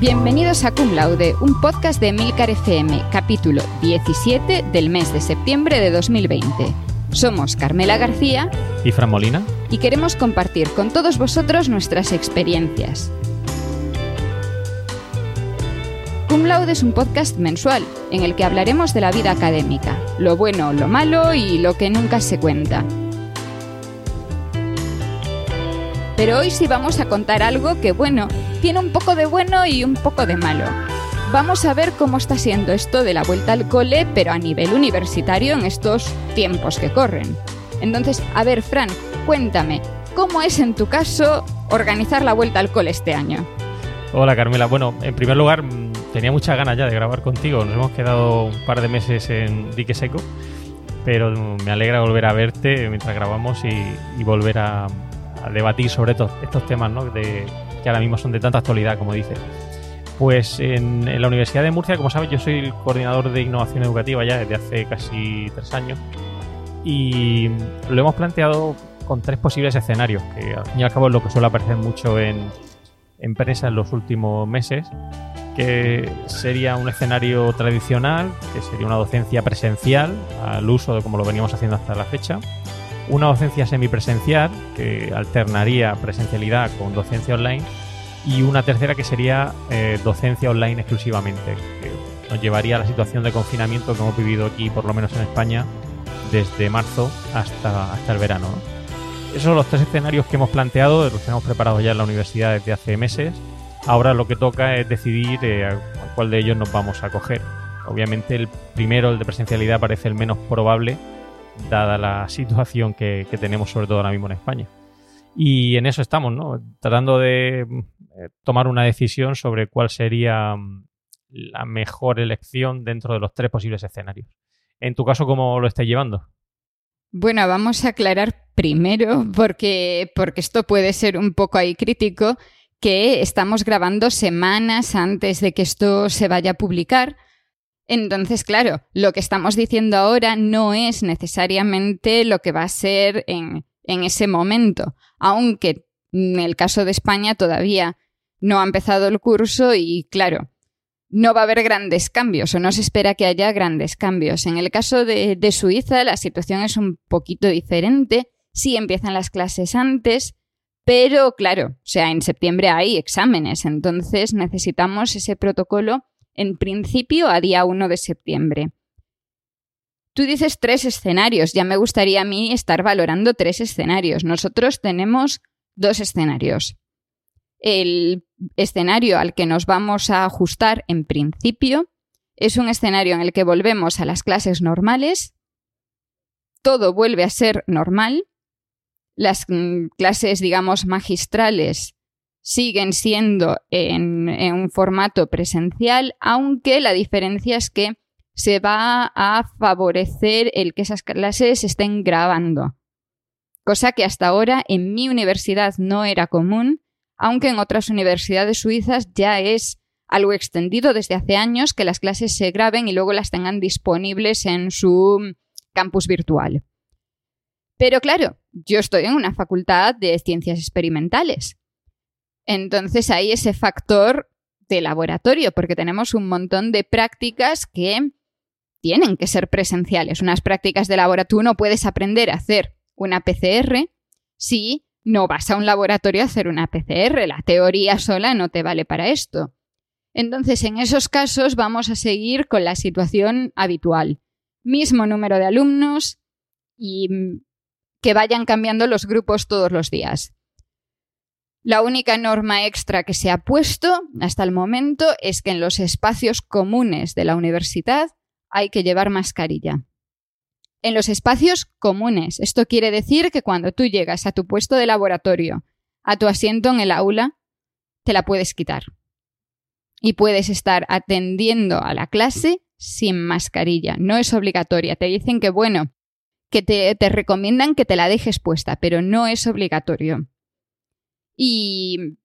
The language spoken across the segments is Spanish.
Bienvenidos a Cum Laude, un podcast de Milcar FM, capítulo 17 del mes de septiembre de 2020. Somos Carmela García y Fran Molina y queremos compartir con todos vosotros nuestras experiencias. Cum Laude es un podcast mensual en el que hablaremos de la vida académica, lo bueno, lo malo y lo que nunca se cuenta. Pero hoy sí vamos a contar algo que, bueno, tiene un poco de bueno y un poco de malo. Vamos a ver cómo está siendo esto de la vuelta al cole, pero a nivel universitario en estos tiempos que corren. Entonces, a ver, Fran, cuéntame, ¿cómo es en tu caso organizar la vuelta al cole este año? Hola Carmela, bueno, en primer lugar mm, tenía muchas ganas ya de grabar contigo, nos hemos quedado un par de meses en dique seco, pero me alegra volver a verte mientras grabamos y, volver a, debatir sobre estos, estos temas ¿no? de, que ahora mismo son de tanta actualidad, como dices. Pues en, la Universidad de Murcia, como sabes, yo soy el coordinador de innovación educativa ya desde hace casi tres años y lo hemos planteado con tres posibles escenarios, que al fin y al cabo es lo que suele aparecer mucho en, en prensa en los últimos meses, que sería un escenario tradicional, que sería una docencia presencial al uso de como lo veníamos haciendo hasta la fecha, una docencia semipresencial que alternaría presencialidad con docencia online y una tercera que sería eh, docencia online exclusivamente, que nos llevaría a la situación de confinamiento que hemos vivido aquí, por lo menos en España, desde marzo hasta, hasta el verano. Esos son los tres escenarios que hemos planteado, los tenemos preparados ya en la universidad desde hace meses. Ahora lo que toca es decidir eh, a cuál de ellos nos vamos a coger. Obviamente el primero, el de presencialidad, parece el menos probable, dada la situación que, tenemos sobre todo ahora mismo en España. Y en eso estamos, ¿no? Tratando de eh, tomar una decisión sobre cuál sería mm, la mejor elección dentro de los tres posibles escenarios. En tu caso, ¿cómo lo estás llevando? Bueno, vamos a aclarar primero, porque, porque esto puede ser un poco ahí crítico, que estamos grabando semanas antes de que esto se vaya a publicar. Entonces, claro, lo que estamos diciendo ahora no es necesariamente lo que va a ser en, ese momento, aunque en el caso de España todavía no ha empezado el curso y, claro, no va a haber grandes cambios o no se espera que haya grandes cambios. En el caso de, de, Suiza la situación es un poquito diferente. Sí empiezan las clases antes, pero claro, o sea, en septiembre hay exámenes, entonces necesitamos ese protocolo en principio a día 1 de septiembre. Tú dices tres escenarios, ya me gustaría a mí estar valorando tres escenarios. Nosotros tenemos dos escenarios. El escenario al que nos vamos a ajustar en principio es un escenario en el que volvemos a las clases normales, todo vuelve a ser normal, las mm, clases, digamos, magistrales siguen siendo en, un formato presencial, aunque la diferencia es que se va a favorecer el que esas clases estén grabando, cosa que hasta ahora en mi universidad no era común, aunque en otras universidades suizas ya es algo extendido desde hace años que las clases se graben y luego las tengan disponibles en su campus virtual. Pero claro, yo estoy en una facultad de ciencias experimentales entonces hay ese factor de laboratorio, porque tenemos un montón de prácticas que tienen que ser presenciales. Unas prácticas de laboratorio, no puedes aprender a hacer una PCR si no vas a un laboratorio a hacer una PCR. La teoría sola no te vale para esto. Entonces, en esos casos vamos a seguir con la situación habitual. Mismo número de alumnos y que vayan cambiando los grupos todos los días. La única norma extra que se ha puesto hasta el momento es que en los espacios comunes de la universidad hay que llevar mascarilla. En los espacios comunes. Esto quiere decir que cuando tú llegas a tu puesto de laboratorio, a tu asiento en el aula, te la puedes quitar. Y puedes estar atendiendo a la clase sin mascarilla. No es obligatoria. Te dicen que, bueno, que te, recomiendan que te la dejes puesta, pero no es obligatorio. Y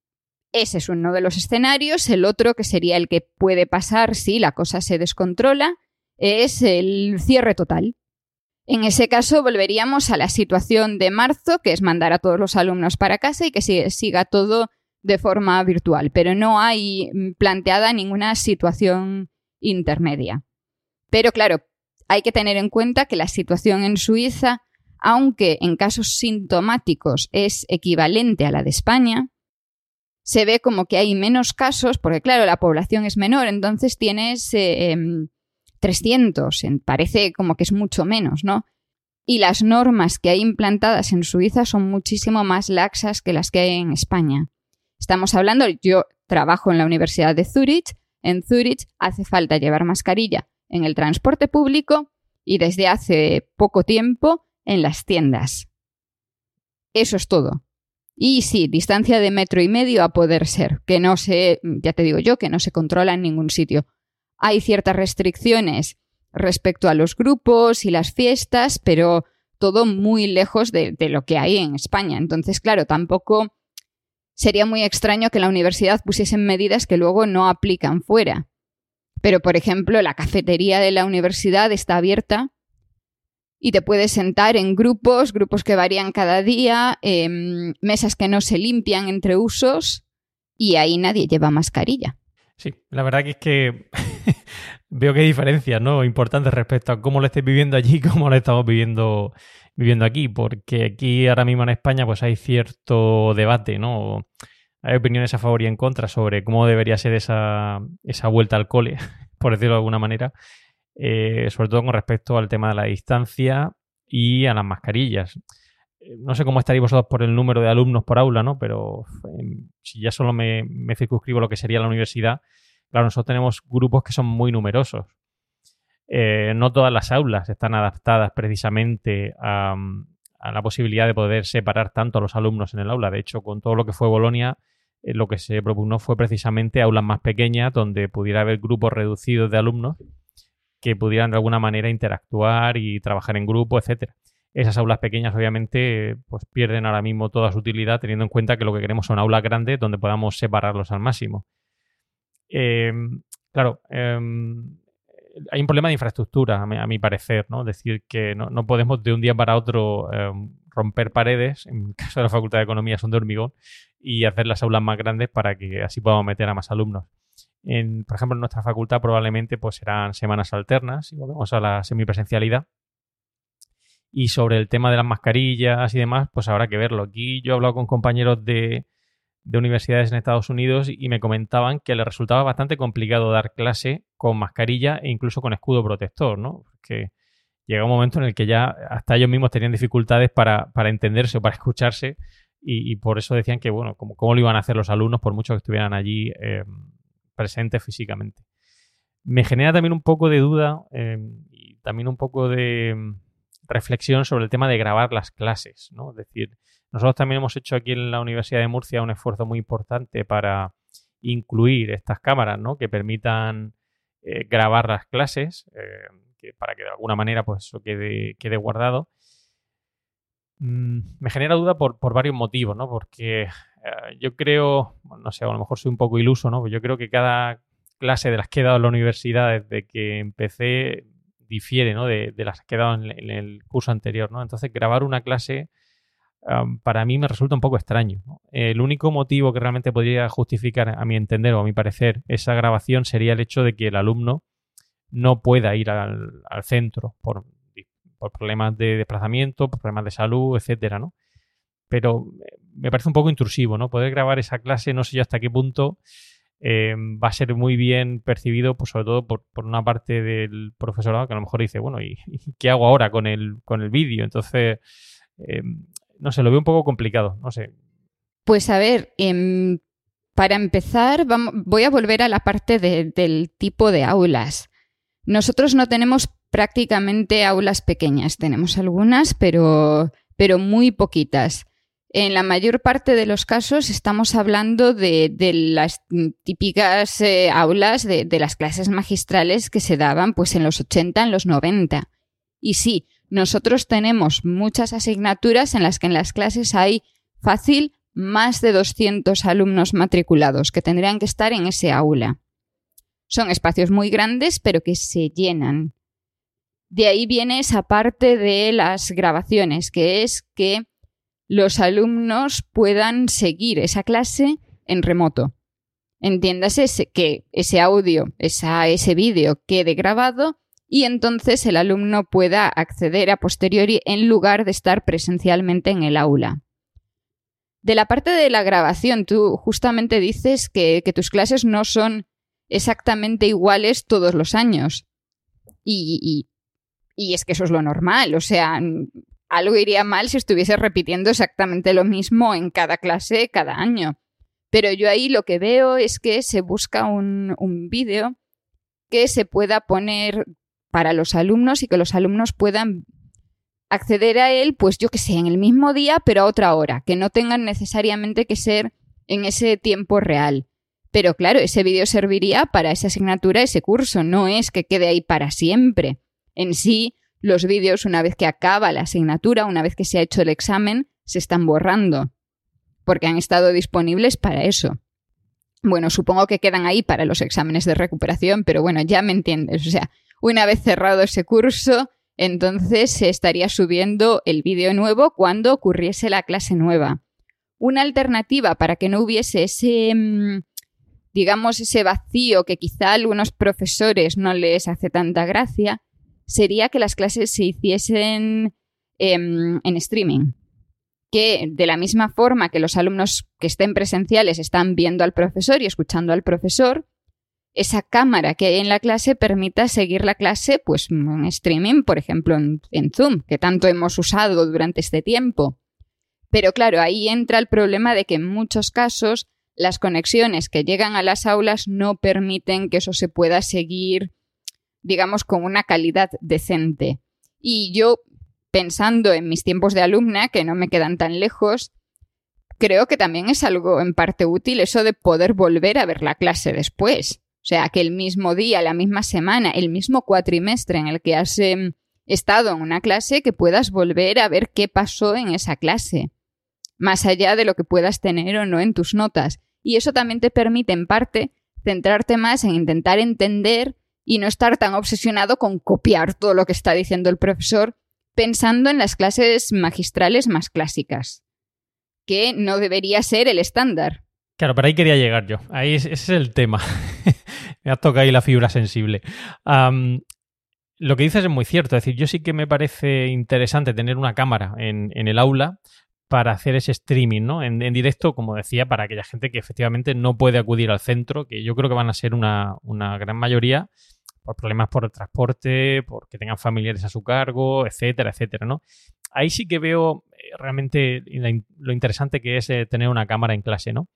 ese es uno de los escenarios. El otro, que sería el que puede pasar si la cosa se descontrola, es el cierre total. En ese caso volveríamos a la situación de marzo, que es mandar a todos los alumnos para casa y que siga todo de forma virtual, pero no hay planteada ninguna situación intermedia. Pero claro, hay que tener en cuenta que la situación en Suiza, aunque en casos sintomáticos es equivalente a la de España, se ve como que hay menos casos, porque claro, la población es menor, entonces tienes 300, em, parece como que es mucho menos, ¿no? Y las normas que hay implantadas en Suiza son muchísimo más laxas que las que hay en España. Estamos hablando, yo trabajo en la Universidad de Zurich, en Zurich hace falta llevar mascarilla en el transporte público y desde hace poco tiempo en las tiendas. Eso es todo. Y sí, distancia de metro y medio a poder ser, que no se, ya te digo yo, que no se controla en ningún sitio. Hay ciertas restricciones respecto a los grupos y las fiestas, pero todo muy lejos de, lo que hay en España. Entonces, claro, tampoco sería muy extraño que la universidad pusiesen medidas que luego no aplican fuera. Pero, por ejemplo, la cafetería de la universidad está abierta y te puedes sentar en grupos, grupos que varían cada día, em, mesas que no se limpian entre usos y ahí nadie lleva mascarilla. Sí, la verdad que es que veo que hay diferencias, ¿no? Importantes respecto a cómo lo estés viviendo allí y cómo lo estamos viviendo, viviendo aquí, porque aquí ahora mismo en España pues hay cierto debate, ¿no? Hay opiniones a favor y en contra sobre cómo debería ser esa, esa vuelta al cole, por decirlo de alguna manera. Eh, sobre todo con respecto al tema de la distancia y a las mascarillas. Eh, no sé cómo estaréis vosotros por el número de alumnos por aula, ¿no? Pero em, si ya solo me, circunscribo lo que sería la universidad, claro, nosotros tenemos grupos que son muy numerosos. Eh, no todas las aulas están adaptadas precisamente a, a, la posibilidad de poder separar tanto a los alumnos en el aula. De hecho, con todo lo que fue Bolonia, lo que se propugnó fue precisamente aulas más pequeñas donde pudiera haber grupos reducidos de alumnos que pudieran de alguna manera interactuar y trabajar en grupo, etcétera. Esas aulas pequeñas, obviamente, pues pierden ahora mismo toda su utilidad, teniendo en cuenta que lo que queremos son aulas grandes donde podamos separarlos al máximo. Em, claro, em, hay un problema de infraestructura, a mi, parecer, ¿no? Decir, que no, podemos de un día para otro em, romper paredes, en el caso de la Facultad de Economía son de hormigón, y hacer las aulas más grandes para que así podamos meter a más alumnos por ejemplo, en nuestra facultad probablemente pues serán semanas alternas y volvemos a la semipresencialidad. Y sobre el tema de las mascarillas y demás, pues habrá que verlo. Aquí yo he hablado con compañeros de, universidades en Estados Unidos y me comentaban que les resultaba bastante complicado dar clase con mascarilla e incluso con escudo protector, ¿no? Porque llega un momento en el que ya hasta ellos mismos tenían dificultades para, entenderse o para escucharse y, por eso decían que, bueno, ¿cómo, ¿cómo, lo iban a hacer los alumnos por mucho que estuvieran allí eh, presente físicamente. Me genera también un poco de duda em, y también un poco de em, reflexión sobre el tema de grabar las clases, ¿no? Es decir, nosotros también hemos hecho aquí en la Universidad de Murcia un esfuerzo muy importante para incluir estas cámaras, ¿no? Que permitan eh, grabar las clases, eh, para que de alguna manera pues eso quede, guardado. Mm, me genera duda por, por, varios motivos, ¿no? Porque eh, yo creo, no sé, a lo mejor soy un poco iluso, ¿no? Yo creo que cada clase de las que he dado en la universidad desde que empecé difiere, ¿no? De, las que he dado en, el curso anterior, ¿no? Entonces, grabar una clase para mí me resulta un poco extraño. El único motivo que realmente podría justificar, a mi entender o a mi parecer, esa grabación sería el hecho de que el alumno no pueda ir al, centro por problemas de desplazamiento, por problemas de salud, etcétera, ¿no? Pero me parece un poco intrusivo, ¿no? Poder grabar esa clase, no sé yo hasta qué punto eh, va a ser muy bien percibido, pues sobre todo por, una parte del profesorado que a lo mejor dice, bueno, ¿y, qué hago ahora con el, con el vídeo? Entonces, eh, no sé, lo veo un poco complicado, no sé. Pues a ver, em, para empezar, voy a volver a la parte del tipo de aulas. Nosotros no tenemos prácticamente aulas pequeñas, tenemos algunas, pero, pero muy poquitas. En la mayor parte de los casos estamos hablando de, las típicas eh, aulas de, las clases magistrales que se daban pues en los 80, en los 90. Y sí, nosotros tenemos muchas asignaturas en las que en las clases hay fácil más de 200 alumnos matriculados que tendrían que estar en ese aula. Son espacios muy grandes pero que se llenan. De ahí viene esa parte de las grabaciones, que es que los alumnos puedan seguir esa clase en remoto. Entiéndase que ese audio, ese vídeo quede grabado y entonces el alumno pueda acceder a posteriori en lugar de estar presencialmente en el aula. De la parte de la grabación, tú justamente dices que, tus clases no son exactamente iguales todos los años. Y, y, es que eso es lo normal. O sea, algo iría mal si estuviese repitiendo exactamente lo mismo en cada clase cada año. Pero yo ahí lo que veo es que se busca un, un vídeo que se pueda poner para los alumnos y que los alumnos puedan acceder a él, pues yo que sé, en el mismo día, pero a otra hora, que no tengan necesariamente que ser en ese tiempo real. Pero claro, ese vídeo serviría para esa asignatura, ese curso, no es que quede ahí para siempre. En sí, los vídeos, una vez que acaba la asignatura, una vez que se ha hecho el examen, se están borrando, porque han estado disponibles para eso. Bueno, supongo que quedan ahí para los exámenes de recuperación, pero bueno, ya me entiendes. O sea, una vez cerrado ese curso, entonces se estaría subiendo el vídeo nuevo cuando ocurriese la clase nueva. Una alternativa para que no hubiese ese, mm, digamos, ese vacío que quizá a algunos profesores no les hace tanta gracia, sería que las clases se hiciesen em, en streaming. Que de la misma forma que los alumnos que estén presenciales están viendo al profesor y escuchando al profesor, esa cámara que hay en la clase permita seguir la clase pues en streaming, por ejemplo en, Zoom, que tanto hemos usado durante este tiempo. Pero claro, ahí entra el problema de que en muchos casos las conexiones que llegan a las aulas no permiten que eso se pueda seguir, digamos, con una calidad decente. Y yo, pensando en mis tiempos de alumna, que no me quedan tan lejos, creo que también es algo en parte útil eso de poder volver a ver la clase después. O sea, que el mismo día, la misma semana, el mismo cuatrimestre en el que has em, estado en una clase, que puedas volver a ver qué pasó en esa clase, más allá de lo que puedas tener o no en tus notas. Y eso también te permite, en parte, centrarte más en intentar entender y no estar tan obsesionado con copiar todo lo que está diciendo el profesor, pensando en las clases magistrales más clásicas, que no debería ser el estándar. Claro, pero ahí quería llegar yo. Ahí ese es el tema. me ha tocado ahí la fibra sensible. lo que dices es muy cierto. Es decir, yo sí que me parece interesante tener una cámara en, el aula para hacer ese streaming, ¿no? En, directo, como decía, para aquella gente que efectivamente no puede acudir al centro, que yo creo que van a ser una, gran mayoría por problemas por el transporte, porque tengan familiares a su cargo, etcétera, etcétera, ¿no? Ahí sí que veo eh, realmente lo interesante que es eh, tener una cámara en clase, ¿no?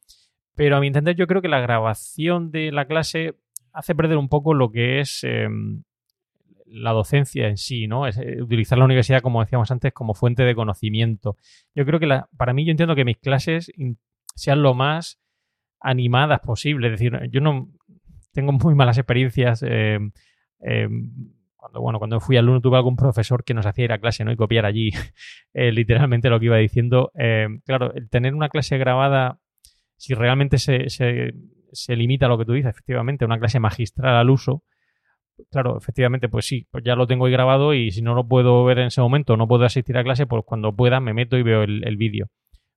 Pero a mi entender, yo creo que la grabación de la clase hace perder un poco lo que es em, la docencia en sí, ¿no? Eh, utilizar la universidad, como decíamos antes, como fuente de conocimiento. Yo creo que la, para mí, yo entiendo que mis clases sean lo más animadas posible. Es decir, yo no tengo muy malas experiencias. Em, em, cuando, bueno, cuando fui alumno tuve algún profesor que nos hacía ir a clase ¿no? y copiar allí eh, literalmente lo que iba diciendo. claro, el tener una clase grabada, si realmente se, se limita a lo que tú dices, efectivamente, una clase magistral al uso, claro, efectivamente, pues sí, pues ya lo tengo ahí grabado y si no lo puedo ver en ese momento, no puedo asistir a clase, pues cuando pueda me meto y veo el, vídeo.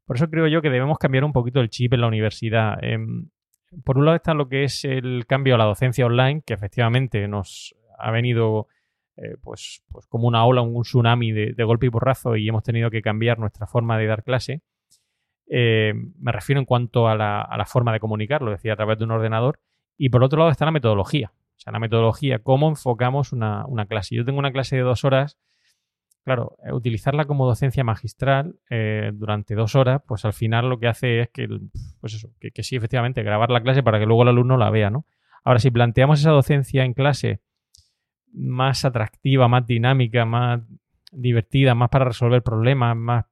Por eso creo yo que debemos cambiar un poquito el chip en la universidad. Em, por un lado está lo que es el cambio a la docencia online, que efectivamente nos ha venido eh, pues, pues como una ola, un tsunami de, golpe y porrazo y hemos tenido que cambiar nuestra forma de dar clase. Eh, me refiero en cuanto a la, forma de comunicarlo, decir, a través de un ordenador. Y por otro lado está la metodología. O sea, la metodología, cómo enfocamos una, clase. Yo tengo una clase de dos horas. Claro, eh, utilizarla como docencia magistral eh, durante dos horas, pues al final lo que hace es que, pues eso, que, sí, efectivamente, grabar la clase para que luego el alumno la vea, ¿no? Ahora, si planteamos esa docencia en clase más atractiva, más dinámica, más divertida, más para resolver problemas, más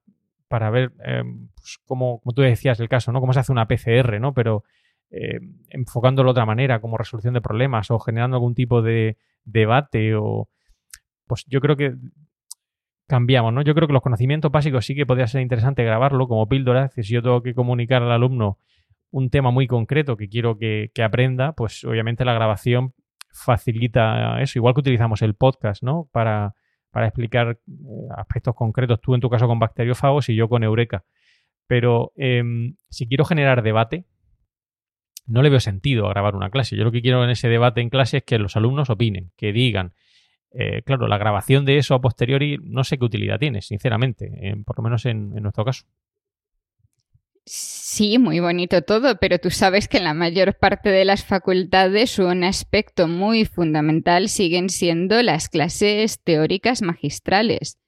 para ver eh, pues, cómo, como tú decías, el caso, ¿no? Cómo se hace una PCR, ¿no? Pero eh, enfocándolo de otra manera, como resolución de problemas o generando algún tipo de debate o... Pues yo creo que cambiamos, ¿no? Yo creo que los conocimientos básicos sí que podría ser interesante grabarlo como píldora. Si yo tengo que comunicar al alumno un tema muy concreto que quiero que, aprenda, pues obviamente la grabación facilita eso. Igual que utilizamos el podcast, ¿no? Para para explicar eh, aspectos concretos, tú en tu caso con bacteriófagos y yo con Eureka. Pero em, si quiero generar debate, no le veo sentido a grabar una clase. Yo lo que quiero en ese debate en clase es que los alumnos opinen, que digan. Eh, claro, la grabación de eso a posteriori no sé qué utilidad tiene, sinceramente, por lo menos en, en nuestro caso. Sí, muy bonito todo, pero tú sabes que la mayor parte de las facultades un aspecto muy fundamental siguen siendo las clases teóricas magistrales.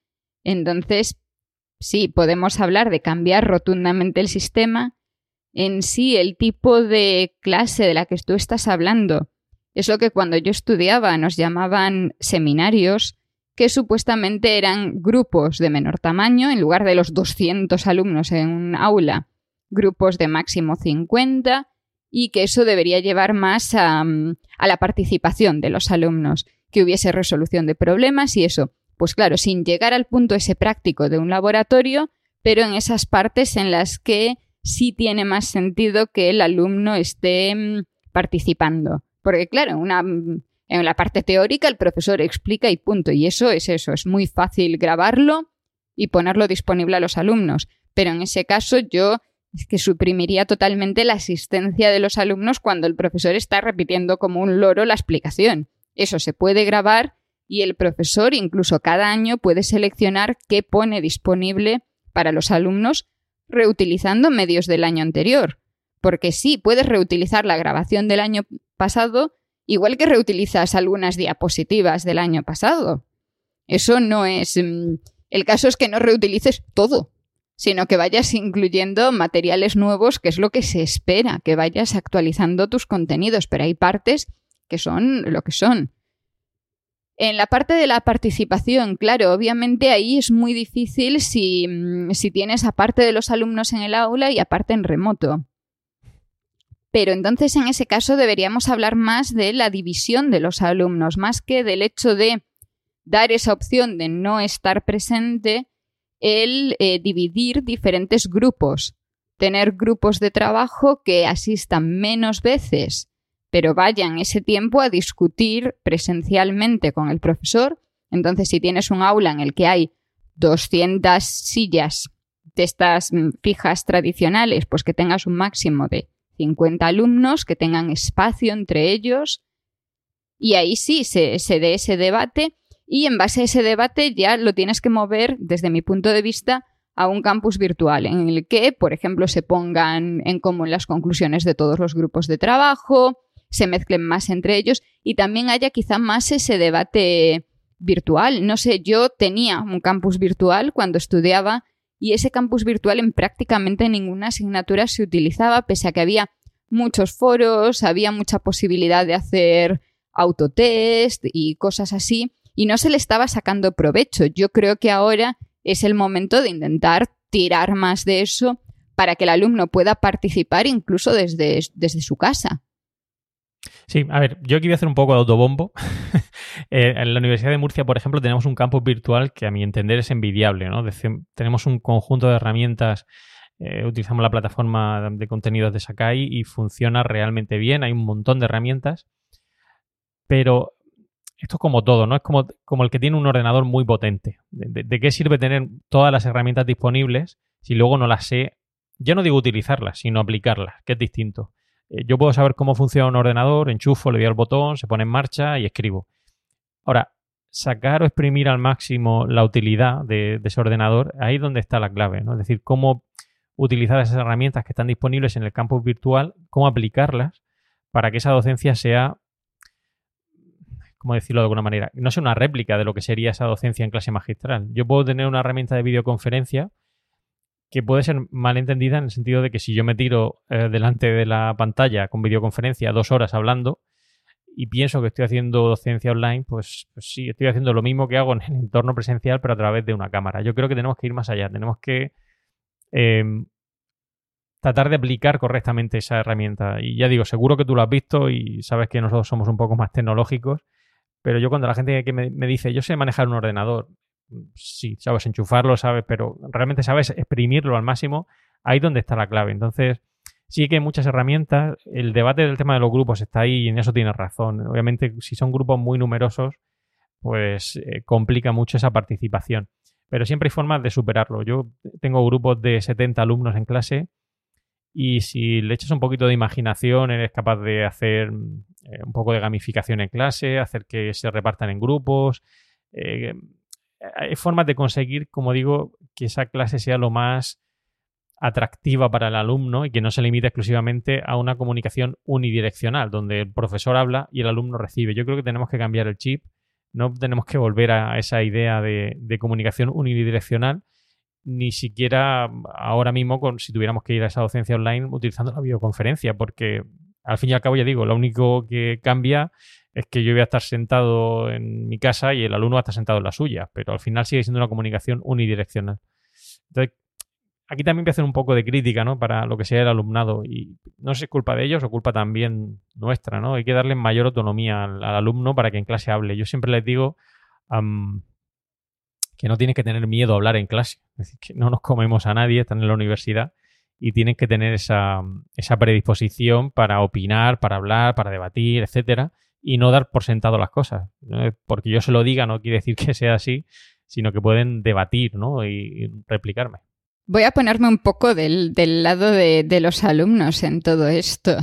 Entonces, sí, podemos hablar de cambiar rotundamente el sistema. En sí, el tipo de clase de la que tú estás hablando es lo que cuando yo estudiaba nos llamaban seminarios, que supuestamente eran grupos de menor tamaño, en lugar de los 200 alumnos en un aula, grupos de máximo 50, y que eso debería llevar más a, a la participación de los alumnos, que hubiese resolución de problemas y eso. Pues claro, sin llegar al punto ese práctico de un laboratorio, pero en esas partes en las que sí tiene más sentido que el alumno esté mm, participando. Porque claro, una, en la parte teórica el profesor explica y punto. Y eso es eso, es muy fácil grabarlo y ponerlo disponible a los alumnos. Pero en ese caso yo es que suprimiría totalmente la asistencia de los alumnos cuando el profesor está repitiendo como un loro la explicación. Eso se puede grabar y el profesor incluso cada año puede seleccionar qué pone disponible para los alumnos reutilizando medios del año anterior. Porque sí, puedes reutilizar la grabación del año pasado igual que reutilizas algunas diapositivas del año pasado. Eso no es... Mm, el caso es que no reutilices todo, sino que vayas incluyendo materiales nuevos, que es lo que se espera, que vayas actualizando tus contenidos, pero hay partes que son lo que son. En la parte de la participación, claro, obviamente ahí es muy difícil si, mm, si tienes aparte de los alumnos en el aula y aparte en remoto. Pero entonces en ese caso deberíamos hablar más de la división de los alumnos, más que del hecho de dar esa opción de no estar presente, el eh, dividir diferentes grupos, tener grupos de trabajo que asistan menos veces pero vayan ese tiempo a discutir presencialmente con el profesor. Entonces, si tienes un aula en el que hay 200 sillas de estas mm, fijas tradicionales, pues que tengas un máximo de 50 alumnos, que tengan espacio entre ellos. Y ahí sí se, dé ese debate y en base a ese debate ya lo tienes que mover, desde mi punto de vista, a un campus virtual en el que, por ejemplo, se pongan en común las conclusiones de todos los grupos de trabajo, se mezclen más entre ellos y también haya quizá más ese debate virtual. No sé, yo tenía un campus virtual cuando estudiaba y ese campus virtual en prácticamente ninguna asignatura se utilizaba, pese a que había muchos foros, había mucha posibilidad de hacer autotest y cosas así, y no se le estaba sacando provecho. Yo creo que ahora es el momento de intentar tirar más de eso para que el alumno pueda participar incluso desde, desde su casa. Sí, a ver, yo aquí voy a hacer un poco de autobombo. Eh, en la Universidad de Murcia, por ejemplo, tenemos un campus virtual que a mi entender es envidiable, ¿no? tenemos un conjunto de herramientas, eh, utilizamos la plataforma de contenidos de Sakai y funciona realmente bien, hay un montón de herramientas, pero esto es como todo, ¿no? Es como, como el que tiene un ordenador muy potente. ¿De, qué sirve tener todas las herramientas disponibles si luego no las sé, yo no digo utilizarlas, sino aplicarlas, que es distinto? Eh, yo puedo saber cómo funciona un ordenador, enchufo, le doy al botón, se pone en marcha y escribo. Ahora, sacar o exprimir al máximo la utilidad de, ese ordenador, ahí es donde está la clave, ¿no? Es decir, cómo utilizar esas herramientas que están disponibles en el campus virtual, cómo aplicarlas para que esa docencia sea, ¿cómo decirlo de alguna manera? No sea una réplica de lo que sería esa docencia en clase magistral. Yo puedo tener una herramienta de videoconferencia que puede ser mal entendida en el sentido de que si yo me tiro eh, delante de la pantalla con videoconferencia dos horas hablando y pienso que estoy haciendo docencia online, pues, pues, sí, estoy haciendo lo mismo que hago en el entorno presencial, pero a través de una cámara. Yo creo que tenemos que ir más allá, tenemos que em, tratar de aplicar correctamente esa herramienta. Y ya digo, seguro que tú lo has visto y sabes que nosotros somos un poco más tecnológicos, pero yo cuando la gente que me, me dice, yo sé manejar un ordenador, sí, sabes enchufarlo, sabes, pero realmente sabes exprimirlo al máximo, ahí donde está la clave. Entonces, sí que hay muchas herramientas. El debate del tema de los grupos está ahí y en eso tienes razón. Obviamente, si son grupos muy numerosos, pues eh, complica mucho esa participación. Pero siempre hay formas de superarlo. Yo tengo grupos de 70 alumnos en clase Y si le echas un poquito de imaginación, eres capaz de hacer eh, un poco de gamificación en clase, hacer que se repartan en grupos. Eh, hay formas de conseguir, como digo, que esa clase sea lo más atractiva para el alumno y que no se limite exclusivamente a una comunicación unidireccional, donde el profesor habla y el alumno recibe. Yo creo que tenemos que cambiar el chip, no tenemos que volver a esa idea de, comunicación unidireccional, ni siquiera ahora mismo con, si tuviéramos que ir a esa docencia online utilizando la videoconferencia, porque al fin y al cabo ya digo, lo único que cambia es que yo voy a estar sentado en mi casa y el alumno va a estar sentado en la suya, pero al final sigue siendo una comunicación unidireccional. Entonces, aquí también voy a hacer un poco de crítica, ¿no? Para lo que sea el alumnado. Y no sé si es culpa de ellos o culpa también nuestra, ¿no? Hay que darle mayor autonomía al, alumno para que en clase hable. Yo siempre les digo que no tienes que tener miedo a hablar en clase. Es decir, que no nos comemos a nadie, están en la universidad y tienen que tener esa, esa predisposición para opinar, para hablar, para debatir, etcétera, y no dar por sentado las cosas. Porque yo se lo diga no quiere decir que sea así, sino que pueden debatir, ¿no? y replicarme. Voy a ponerme un poco del, lado de, los alumnos en todo esto,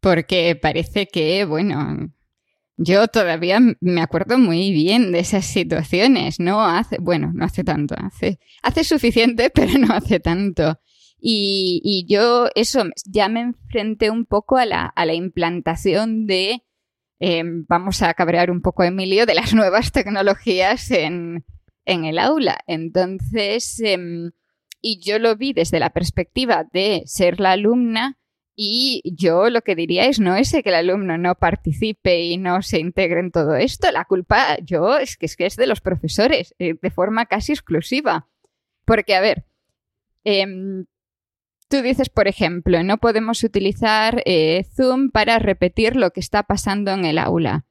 porque parece que, bueno, yo todavía me acuerdo muy bien de esas situaciones, no hace, bueno, no hace tanto, hace, hace suficiente, pero no hace tanto. Y, yo, eso, ya me enfrenté un poco a la, a la implantación de, em, vamos a cabrear un poco Emilio, de las nuevas tecnologías en, en el aula. Entonces, em, y yo lo vi desde la perspectiva de ser la alumna y yo lo que diría es no ese que el alumno no participe y no se integre en todo esto. La culpa yo es que es, que es de los profesores, eh, de forma casi exclusiva. Porque, a ver, em, tú dices, por ejemplo, no podemos utilizar eh, Zoom para repetir lo que está pasando en el aula.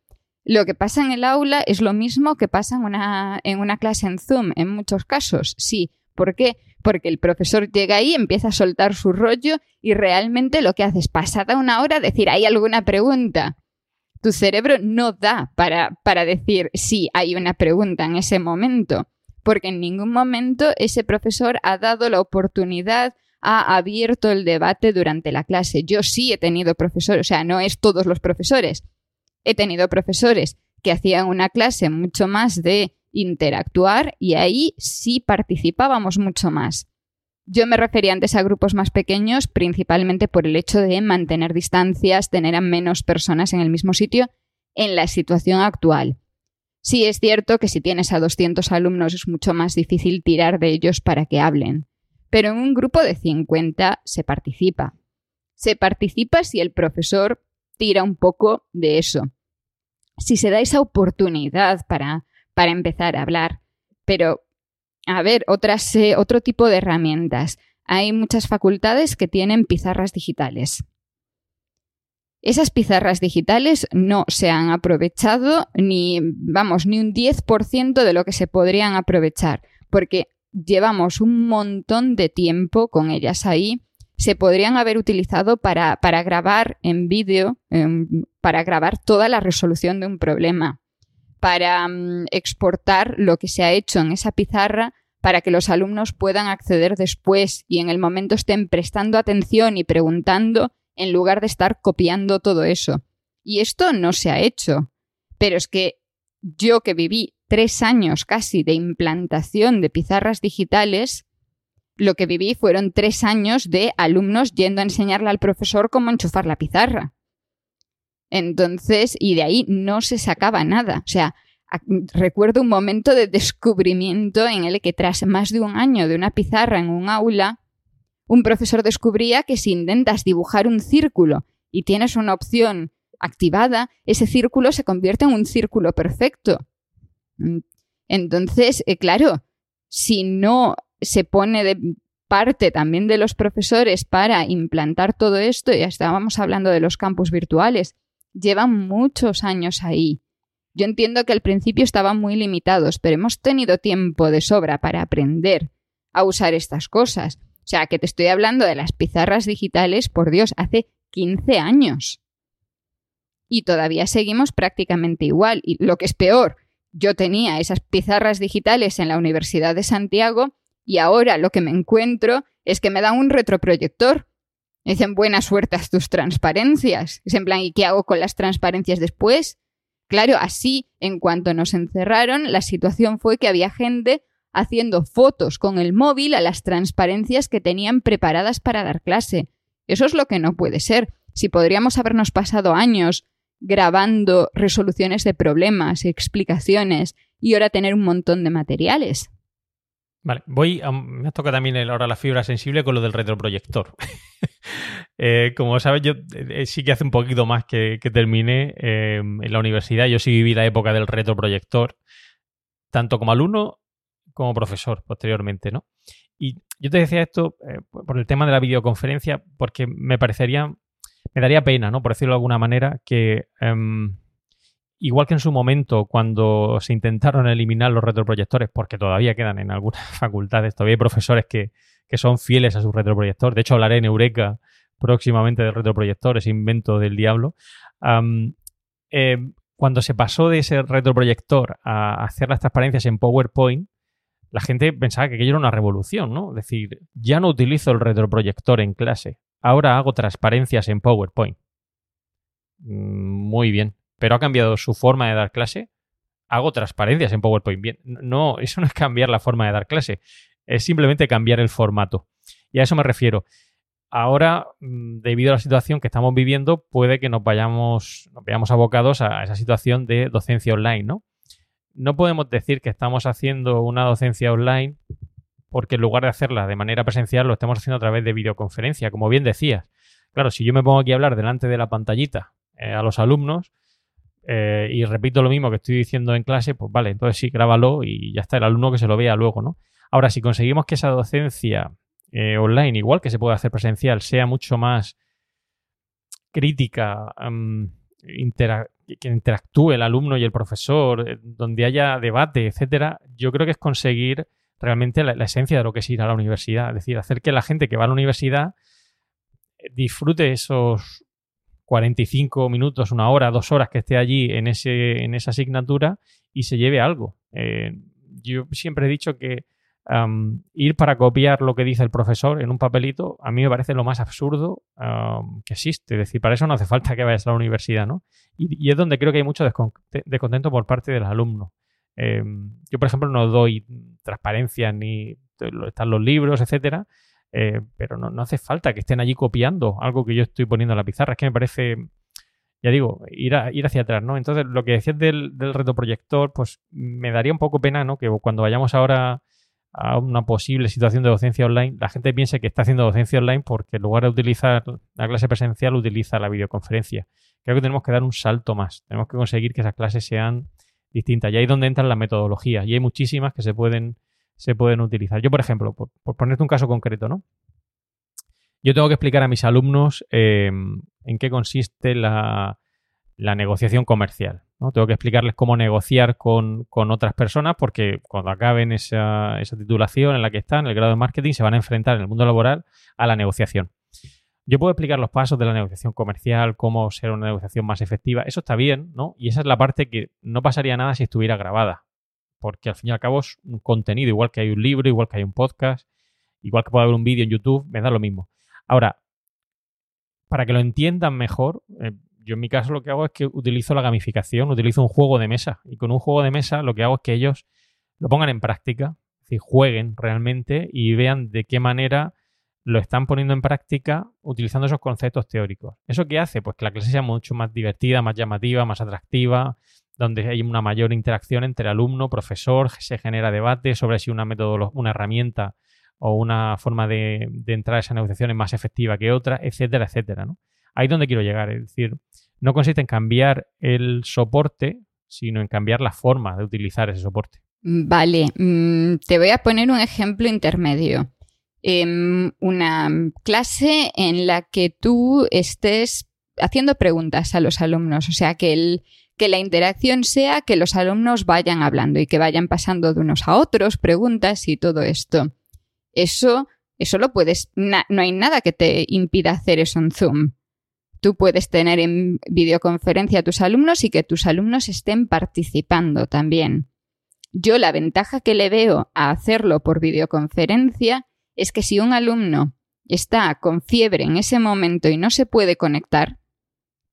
Lo que pasa en el aula es lo mismo que pasa en una, en una clase en Zoom, en muchos casos, sí. ¿Por qué? porque el profesor llega ahí, empieza a soltar su rollo y realmente lo que hace es pasada una hora decir, ¿hay alguna pregunta? Tu cerebro no da para, para decir sí, hay una pregunta en ese momento, porque en ningún momento ese profesor ha dado la oportunidad, ha abierto el debate durante la clase. Yo sí he tenido profesores, o sea, no es todos los profesores. He tenido profesores que hacían una clase mucho más de interactuar y ahí sí participábamos mucho más. Yo me refería antes a grupos más pequeños principalmente por el hecho de mantener distancias, tener a menos personas en el mismo sitio en la situación actual. Sí es cierto que si tienes a 200 alumnos es mucho más difícil tirar de ellos para que hablen, pero en un grupo de 50 se participa. Se participa si el profesor tira un poco de eso. Si se da esa oportunidad para para empezar a hablar. Pero, a ver, otras, eh, otro tipo de herramientas. Hay muchas facultades que tienen pizarras digitales. Esas pizarras digitales no se han aprovechado ni, vamos, ni un 10% de lo que se podrían aprovechar, porque llevamos un montón de tiempo con ellas ahí. Se podrían haber utilizado para, grabar en vídeo, em, para grabar toda la resolución de un problema para mm, exportar lo que se ha hecho en esa pizarra para que los alumnos puedan acceder después y en el momento estén prestando atención y preguntando en lugar de estar copiando todo eso. Y esto no se ha hecho. Pero es que yo que viví tres años casi de implantación de pizarras digitales, lo que viví fueron tres años de alumnos yendo a enseñarle al profesor cómo enchufar la pizarra. Entonces, y de ahí no se sacaba nada. O sea, recuerdo un momento de descubrimiento en el que tras más de un año de una pizarra en un aula, un profesor descubría que si intentas dibujar un círculo y tienes una opción activada, ese círculo se convierte en un círculo perfecto. Mm, entonces, eh, claro, si no se pone de parte también de los profesores para implantar todo esto, ya estábamos hablando de los campus virtuales, llevan muchos años ahí. Yo entiendo que al principio estaban muy limitados, pero hemos tenido tiempo de sobra para aprender a usar estas cosas. O sea, que te estoy hablando de las pizarras digitales, por Dios, hace 15 años. Y todavía seguimos prácticamente igual. Y lo que es peor, yo tenía esas pizarras digitales en la Universidad de Santiago y ahora lo que me encuentro es que me dan un retroproyector Dicen, buena suerte a tus transparencias. Es en plan, ¿y qué hago con las transparencias después? Claro, así, en cuanto nos encerraron, la situación fue que había gente haciendo fotos con el móvil a las transparencias que tenían preparadas para dar clase. Eso es lo que no puede ser. Si podríamos habernos pasado años grabando resoluciones de problemas, explicaciones y ahora tener un montón de materiales. Vale, voy me toca también ahora la fibra sensible con lo del retroproyector. Eh, como sabes, yo eh, sí que hace un poquito más que, terminé eh, en la universidad. Yo sí viví la época del retroproyector, tanto como alumno como profesor posteriormente, ¿no? Y yo te decía esto por el tema de la videoconferencia, porque me parecería, me daría pena, ¿no? Por decirlo de alguna manera, que em, igual que en su momento cuando se intentaron eliminar los retroproyectores, porque todavía quedan en algunas facultades, todavía hay profesores que, son fieles a su retroproyector. De hecho, hablaré en Eureka próximamente de retroproyectores, invento del diablo. Eh, cuando se pasó de ese retroproyector a hacer las transparencias en PowerPoint, la gente pensaba que aquello era una revolución, ¿no? Es decir, ya no utilizo el retroproyector en clase, ahora hago transparencias en PowerPoint. Mm, muy bien pero ha cambiado su forma de dar clase, hago transparencias en PowerPoint. Bien, no, eso no es cambiar la forma de dar clase, es simplemente cambiar el formato. Y a eso me refiero. Ahora, mm, debido a la situación que estamos viviendo, puede que nos vayamos, nos veamos abocados a esa situación de docencia online, ¿no? No podemos decir que estamos haciendo una docencia online porque en lugar de hacerla de manera presencial lo estamos haciendo a través de videoconferencia, como bien decías. Claro, si yo me pongo aquí a hablar delante de la pantallita eh, a los alumnos, eh, y repito lo mismo que estoy diciendo en clase, pues vale, entonces sí, grábalo y ya está el alumno que se lo vea luego, ¿no? Ahora, si conseguimos que esa docencia eh, online, igual que se puede hacer presencial, sea mucho más crítica, que interactúe el alumno y el profesor, donde haya debate, etcétera, yo creo que es conseguir realmente la, esencia de lo que es ir a la universidad. Es decir, hacer que la gente que va a la universidad disfrute esos 45 minutos, una hora, dos horas que esté allí en, ese, en esa asignatura y se lleve algo. Eh, yo siempre he dicho que ir para copiar lo que dice el profesor en un papelito a mí me parece lo más absurdo que existe. Es decir, para eso no hace falta que vayas a la universidad, ¿no? Y, es donde creo que hay mucho descontento por parte del alumno. Em, yo, por ejemplo, no doy transparencia ni están los libros, etcétera, eh, pero no, hace falta que estén allí copiando algo que yo estoy poniendo en la pizarra. Es que me parece, ya digo, ir, ir hacia atrás, ¿no? Entonces, lo que decías del, del retroproyector, pues me daría un poco pena, ¿no? Que cuando vayamos ahora a una posible situación de docencia online, la gente piense que está haciendo docencia online porque en lugar de utilizar la clase presencial, utiliza la videoconferencia. Creo que tenemos que dar un salto más. Tenemos que conseguir que esas clases sean distintas. Y ahí es donde entran las metodologías. Y hay muchísimas que se pueden se pueden utilizar. Yo, por ejemplo, por, ponerte un caso concreto, ¿no? Yo tengo que explicar a mis alumnos em, en qué consiste la, negociación comercial. ¿no? Tengo que explicarles cómo negociar con, otras personas porque cuando acaben esa, esa, titulación en la que están, el grado de marketing, se van a enfrentar en el mundo laboral a la negociación. Yo puedo explicar los pasos de la negociación comercial, cómo ser una negociación más efectiva. Eso está bien, ¿no? Y esa es la parte que no pasaría nada si estuviera grabada porque al fin y al cabo es un contenido, igual que hay un libro, igual que hay un podcast, igual que puede haber un vídeo en YouTube, me da lo mismo. Ahora, para que lo entiendan mejor, eh, yo en mi caso lo que hago es que utilizo la gamificación, utilizo un juego de mesa. Y con un juego de mesa lo que hago es que ellos lo pongan en práctica, es decir, jueguen realmente y vean de qué manera lo están poniendo en práctica utilizando esos conceptos teóricos. ¿Eso qué hace? Pues que la clase sea mucho más divertida, más llamativa, más atractiva, donde hay una mayor interacción entre alumno, profesor, se genera debate sobre si una una herramienta o una forma de, entrar a esa negociación es más efectiva que otra, etcétera, etcétera. ¿no? Ahí es donde quiero llegar, es decir, no consiste en cambiar el soporte, sino en cambiar la forma de utilizar ese soporte. Vale, mm, te voy a poner un ejemplo intermedio. Em, una clase en la que tú estés haciendo preguntas a los alumnos, o sea, que el, que la interacción sea que los alumnos vayan hablando y que vayan pasando de unos a otros preguntas y todo esto. Eso, eso lo puedes, no hay nada que te impida hacer eso en Zoom. Tú puedes tener en videoconferencia a tus alumnos y que tus alumnos estén participando también. Yo la ventaja que le veo a hacerlo por videoconferencia es que si un alumno está con fiebre en ese momento y no se puede conectar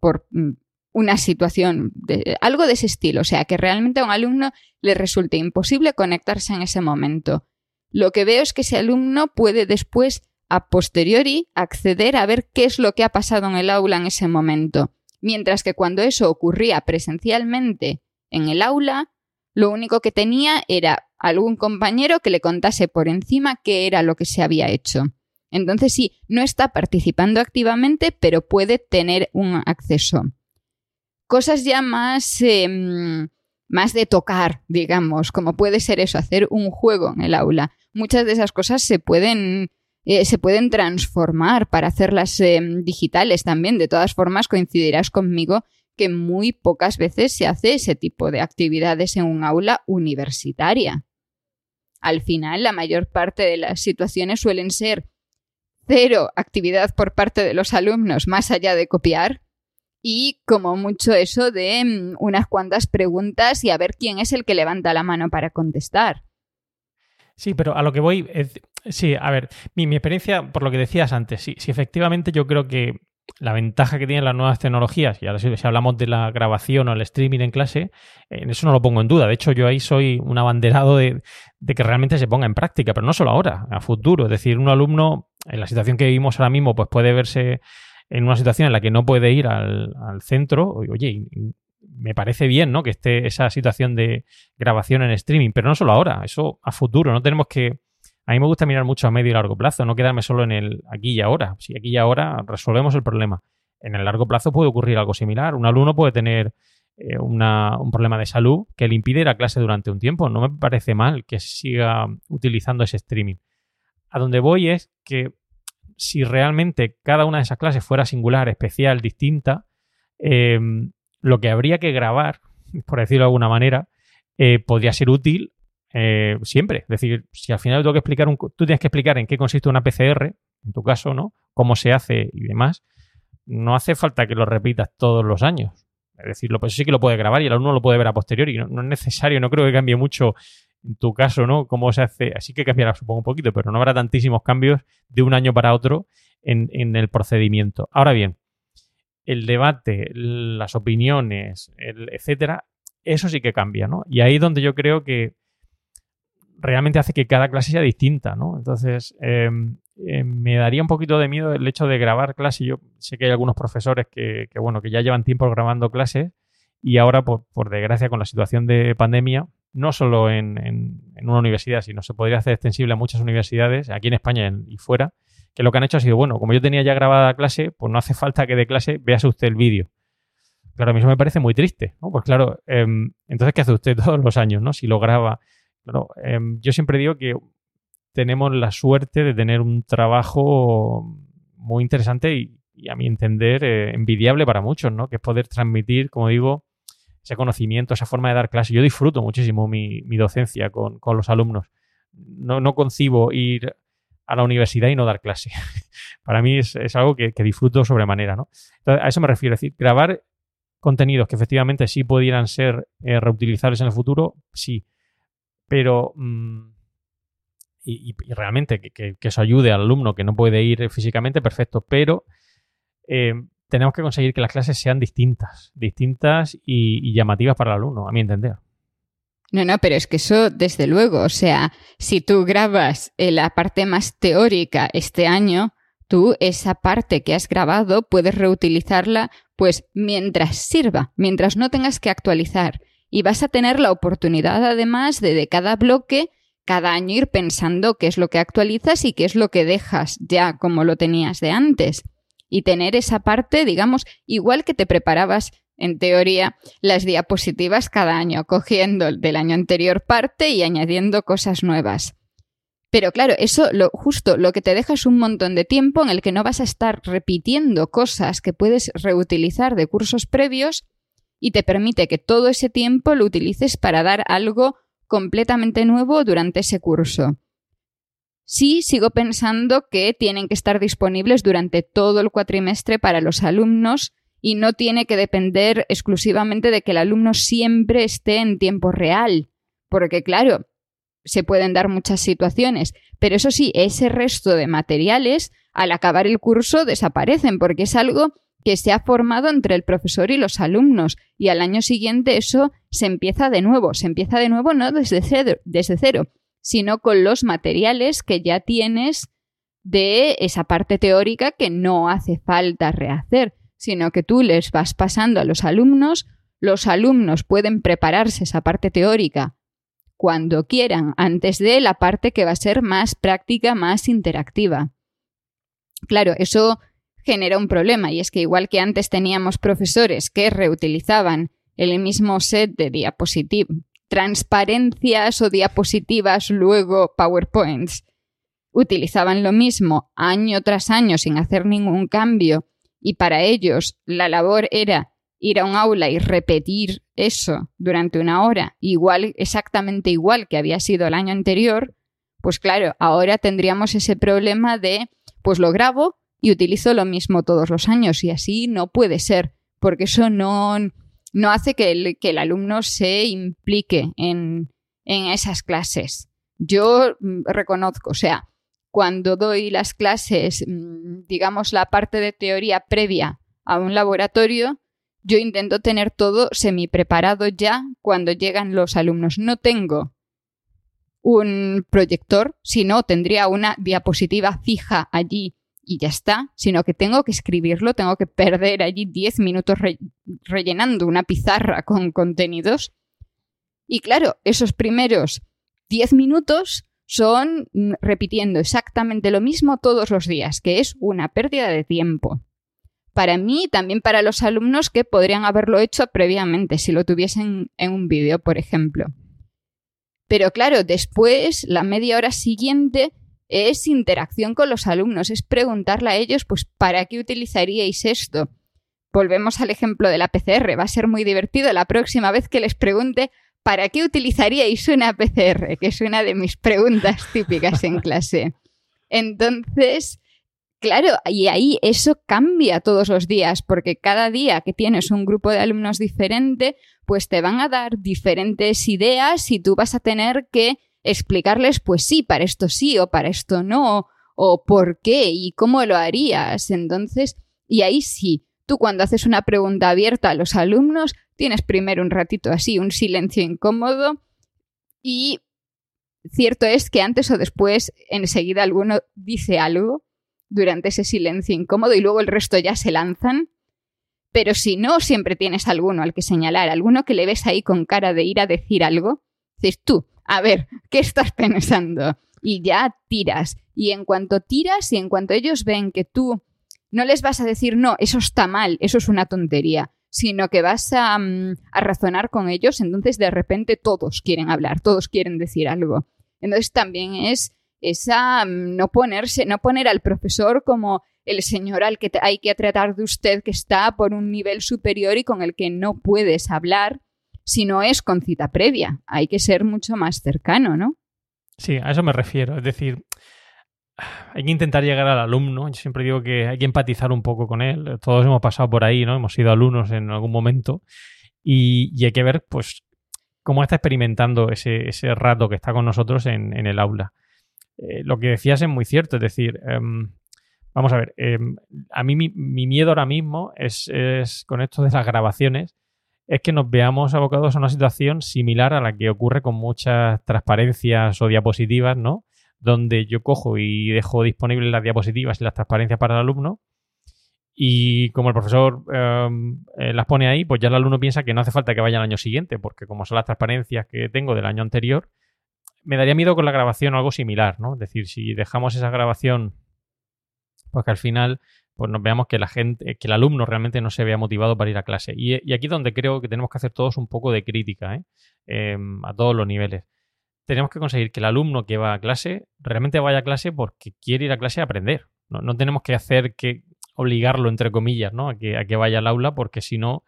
por mm, una situación, de, algo de ese estilo, o sea, que realmente a un alumno le resulte imposible conectarse en ese momento. Lo que veo es que ese alumno puede después, a posteriori, acceder a ver qué es lo que ha pasado en el aula en ese momento. Mientras que cuando eso ocurría presencialmente en el aula, lo único que tenía era algún compañero que le contase por encima qué era lo que se había hecho. Entonces sí, no está participando activamente, pero puede tener un acceso. Cosas ya más, em, más de tocar, digamos, como puede ser eso, hacer un juego en el aula. Muchas de esas cosas se pueden, eh, se pueden transformar para hacerlas em, digitales también. De todas formas, coincidirás conmigo que muy pocas veces se hace ese tipo de actividades en un aula universitaria. Al final, la mayor parte de las situaciones suelen ser cero actividad por parte de los alumnos más allá de copiar y como mucho eso de mm, unas cuantas preguntas y a ver quién es el que levanta la mano para contestar. Sí, pero a lo que voy, sí, a ver, mi, experiencia, por lo que decías antes, sí, sí, efectivamente yo creo que la ventaja que tienen las nuevas tecnologías, y ahora si, hablamos de la grabación o el streaming en clase, en eso no lo pongo en duda. De hecho, yo ahí soy un abanderado de, que realmente se ponga en práctica, pero no solo ahora, a futuro. Es decir, un alumno, en la situación que vivimos ahora mismo, pues puede verse en una situación en la que no puede ir al, al centro. Oye, me parece bien, ¿no? Que esté esa situación de grabación en streaming, pero no solo ahora, eso a futuro. No tenemos que a mí me gusta mirar mucho a medio y largo plazo, no quedarme solo en el aquí y ahora. Si aquí y ahora resolvemos el problema. En el largo plazo puede ocurrir algo similar. Un alumno puede tener eh, un problema de salud que le impide ir a clase durante un tiempo. No me parece mal que siga utilizando ese streaming. A donde voy es que si realmente cada una de esas clases fuera singular, especial, distinta, em, lo que habría que grabar, por decirlo de alguna manera, eh, podría ser útil eh, siempre. Es decir, si al final tengo que explicar un, tú tienes que explicar en qué consiste una PCR, en tu caso, ¿no? Cómo se hace y demás, no hace falta que lo repitas todos los años. Es decir, pues sí que lo puede grabar y el alumno lo puede ver a posteriori. No, no, es necesario, no creo que cambie mucho en tu caso, ¿no? Cómo se hace. Así que cambiará, supongo, un poquito, pero no habrá tantísimos cambios de un año para otro en, en el procedimiento. Ahora bien, el debate, las opiniones, el, etcétera, eso sí que cambia, ¿no? Y ahí es donde yo creo que realmente hace que cada clase sea distinta, ¿no? Entonces, em, em, me daría un poquito de miedo el hecho de grabar clase. Yo sé que hay algunos profesores que, bueno, que ya llevan tiempo grabando clases y ahora, por, desgracia, con la situación de pandemia, no solo en, una universidad, sino se podría hacer extensible a muchas universidades, aquí en España y fuera, que lo que han hecho ha sido, bueno, como yo tenía ya grabada clase, pues no hace falta que de clase veas usted el vídeo. Claro, a mí eso me parece muy triste, ¿no? Pues claro, em, entonces, ¿qué hace usted todos los años, ¿no? Si lo graba Em, yo siempre digo que tenemos la suerte de tener un trabajo muy interesante y, a mi entender eh, envidiable para muchos, ¿no? Que es poder transmitir, como digo, ese conocimiento, esa forma de dar clase. Yo disfruto muchísimo mi, docencia con, los alumnos. No, concibo ir a la universidad y no dar clase. para mí es, algo que, disfruto sobremanera, ¿no? a eso me refiero, es decir, grabar contenidos que efectivamente sí pudieran ser eh, reutilizables en el futuro, sí pero... Mm, y, realmente que, eso ayude al alumno que no puede ir físicamente, perfecto, pero eh, tenemos que conseguir que las clases sean distintas, distintas y, llamativas para el alumno, a mi entender. No, no, pero es que eso, desde luego, o sea, si tú grabas la parte más teórica este año, tú esa parte que has grabado puedes reutilizarla pues mientras sirva, mientras no tengas que actualizar y vas a tener la oportunidad además de de cada bloque cada año ir pensando qué es lo que actualizas y qué es lo que dejas ya como lo tenías de antes. Y tener esa parte, digamos, igual que te preparabas en teoría las diapositivas cada año, cogiendo del año anterior parte y añadiendo cosas nuevas. Pero claro, eso lo justo lo que te deja es un montón de tiempo en el que no vas a estar repitiendo cosas que puedes reutilizar de cursos previos y te permite que todo ese tiempo lo utilices para dar algo completamente nuevo durante ese curso. Sí, sigo pensando que tienen que estar disponibles durante todo el cuatrimestre para los alumnos y no tiene que depender exclusivamente de que el alumno siempre esté en tiempo real, porque claro, se pueden dar muchas situaciones, pero eso sí, ese resto de materiales al acabar el curso desaparecen porque es algo que se ha formado entre el profesor y los alumnos y al año siguiente eso se empieza de nuevo, se empieza de nuevo no desde cero, desde cero sino con los materiales que ya tienes de esa parte teórica que no hace falta rehacer, sino que tú les vas pasando a los alumnos, los alumnos pueden prepararse esa parte teórica cuando quieran, antes de la parte que va a ser más práctica, más interactiva. Claro, eso genera un problema y es que igual que antes teníamos profesores que reutilizaban el mismo set de diapositivas, transparencias o diapositivas, luego PowerPoints, utilizaban lo mismo año tras año sin hacer ningún cambio y para ellos la labor era ir a un aula y repetir eso durante una hora, igual, exactamente igual que había sido el año anterior, pues claro, ahora tendríamos ese problema de, pues lo grabo y utilizo lo mismo todos los años y así no puede ser, porque eso no, no hace que el, que el alumno se implique en, en esas clases. Yo mm, reconozco, o sea, cuando doy las clases, mm, digamos, la parte de teoría previa a un laboratorio, yo intento tener todo semi preparado ya cuando llegan los alumnos. No tengo un proyector, sino tendría una diapositiva fija allí y ya está, sino que tengo que escribirlo, tengo que perder allí 10 minutos rellenando una pizarra con contenidos. Y claro, esos primeros 10 minutos son repitiendo exactamente lo mismo todos los días, que es una pérdida de tiempo para mí y también para los alumnos que podrían haberlo hecho previamente si lo tuviesen en un vídeo, por ejemplo. Pero claro, después, la media hora siguiente es interacción con los alumnos, es preguntarle a ellos, pues, ¿para qué utilizaríais esto? Volvemos al ejemplo de la PCR, va a ser muy divertido la próxima vez que les pregunte, ¿para qué utilizaríais una PCR? Que es una de mis preguntas típicas en clase. Entonces, Claro, y ahí eso cambia todos los días, porque cada día que tienes un grupo de alumnos diferente, pues te van a dar diferentes ideas y tú vas a tener que explicarles, pues sí, para esto sí o para esto no, o por qué y cómo lo harías. Entonces, y ahí sí, tú cuando haces una pregunta abierta a los alumnos, tienes primero un ratito así, un silencio incómodo y cierto es que antes o después enseguida alguno dice algo durante ese silencio incómodo y luego el resto ya se lanzan. Pero si no, siempre tienes alguno al que señalar, alguno que le ves ahí con cara de ir a decir algo, dices tú, a ver, ¿qué estás pensando? Y ya tiras. Y en cuanto tiras y en cuanto ellos ven que tú no les vas a decir, no, eso está mal, eso es una tontería, sino que vas a, mm, a razonar con ellos, entonces de repente todos quieren hablar, todos quieren decir algo. Entonces también es esa mm, no ponerse, no poner al profesor como el señor al que hay que tratar de usted que está por un nivel superior y con el que no puedes hablar si no es con cita previa. Hay que ser mucho más cercano, ¿no? Sí, a eso me refiero. Es decir, hay que intentar llegar al alumno. Yo siempre digo que hay que empatizar un poco con él. Todos hemos pasado por ahí, ¿no? Hemos sido alumnos en algún momento. Y, hay que ver, pues, cómo está experimentando ese, rato que está con nosotros en el aula. Eh, lo que decías es muy cierto, es decir, em, vamos a ver, em, a mí mi, miedo ahora mismo es, con esto de las grabaciones, es que nos veamos abocados a una situación similar a la que ocurre con muchas transparencias o diapositivas, ¿no? Donde yo cojo y dejo disponibles las diapositivas y las transparencias para el alumno. Y como el profesor em, eh, las pone ahí, pues ya el alumno piensa que no hace falta que vaya al año siguiente, porque como son las transparencias que tengo del año anterior, me daría miedo con la grabación algo similar, ¿no? Es decir, si dejamos esa grabación, pues que al final pues nos veamos que la gente, que el alumno realmente no se vea motivado para ir a clase. Y, aquí es donde creo que tenemos que hacer todos un poco de crítica, ¿eh? Em, a todos los niveles. Tenemos que conseguir que el alumno que va a clase realmente vaya a clase porque quiere ir a clase a aprender. No, tenemos que hacer que obligarlo, entre comillas, ¿no? a, que, a que vaya al aula porque si no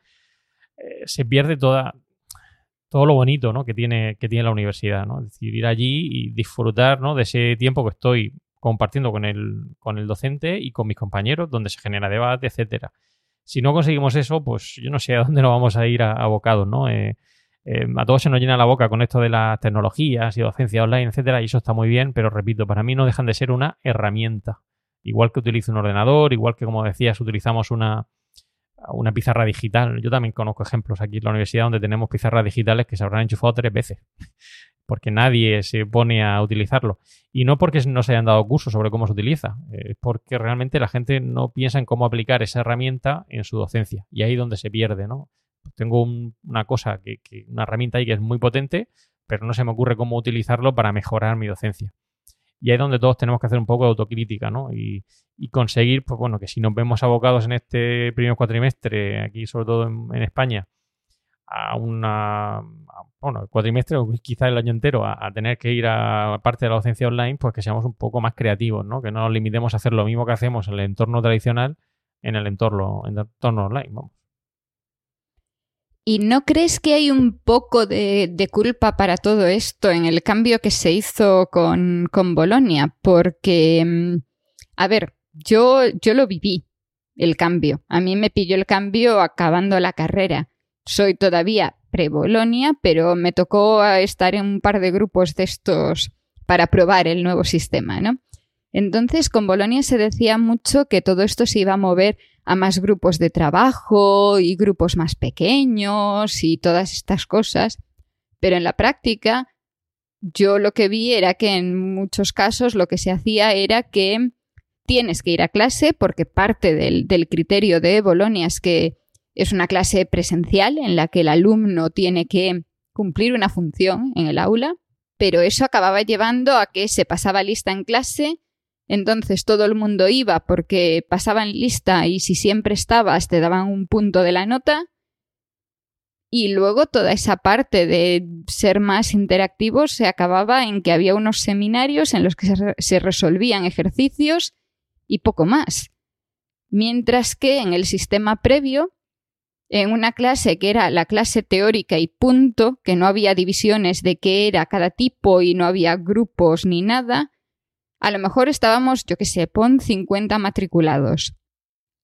eh, se pierde toda, todo lo bonito ¿no? que, tiene, que tiene la universidad. ¿no? Es decir, ir allí y disfrutar ¿no? de ese tiempo que estoy compartiendo con el, con el docente y con mis compañeros, donde se genera debate, etcétera. Si no conseguimos eso, pues yo no sé a dónde nos vamos a ir abocados, ¿no? Eh, eh, a todos se nos llena la boca con esto de las tecnologías y docencia online, etcétera, y eso está muy bien, pero repito, para mí no dejan de ser una herramienta. Igual que utilizo un ordenador, igual que como decías, utilizamos una, una pizarra digital. Yo también conozco ejemplos aquí en la universidad donde tenemos pizarras digitales que se habrán enchufado tres veces, porque nadie se pone a utilizarlo. Y no porque no se hayan dado cursos sobre cómo se utiliza, es porque realmente la gente no piensa en cómo aplicar esa herramienta en su docencia. Y ahí es donde se pierde, ¿no? tengo una cosa, que, una herramienta ahí que es muy potente, pero no se me ocurre cómo utilizarlo para mejorar mi docencia. Y ahí es donde todos tenemos que hacer un poco de autocrítica, ¿no? Y, conseguir, pues bueno, que si nos vemos abocados en este primer cuatrimestre, aquí sobre todo en, España, a una, bueno, cuatrimestre o quizá el año entero, a, tener que ir a parte de la docencia online, pues que seamos un poco más creativos, ¿no? Que no nos limitemos a hacer lo mismo que hacemos en el entorno tradicional en el entorno, en el entorno online, vamos. ¿Y no crees que hay un poco de, culpa para todo esto en el cambio que se hizo con, con Bolonia? Porque, mm, a ver, yo, yo lo viví, el cambio. A mí me pilló el cambio acabando la carrera. Soy todavía pre-Bolonia, pero me tocó estar en un par de grupos de estos para probar el nuevo sistema, ¿no? Entonces, con Bolonia se decía mucho que todo esto se iba a mover a más grupos de trabajo y grupos más pequeños y todas estas cosas. Pero en la práctica, yo lo que vi era que en muchos casos lo que se hacía era que tienes que ir a clase porque parte del, criterio de Bolonia es que es una clase presencial en la que el alumno tiene que cumplir una función en el aula, pero eso acababa llevando a que se pasaba lista en clase entonces todo el mundo iba porque pasaban lista y si siempre estabas te daban un punto de la nota. Y luego toda esa parte de ser más interactivos se acababa en que había unos seminarios en los que se, resolvían ejercicios y poco más. Mientras que en el sistema previo, en una clase que era la clase teórica y punto, que no había divisiones de qué era cada tipo y no había grupos ni nada, a lo mejor estábamos, yo qué sé, pon 50 matriculados.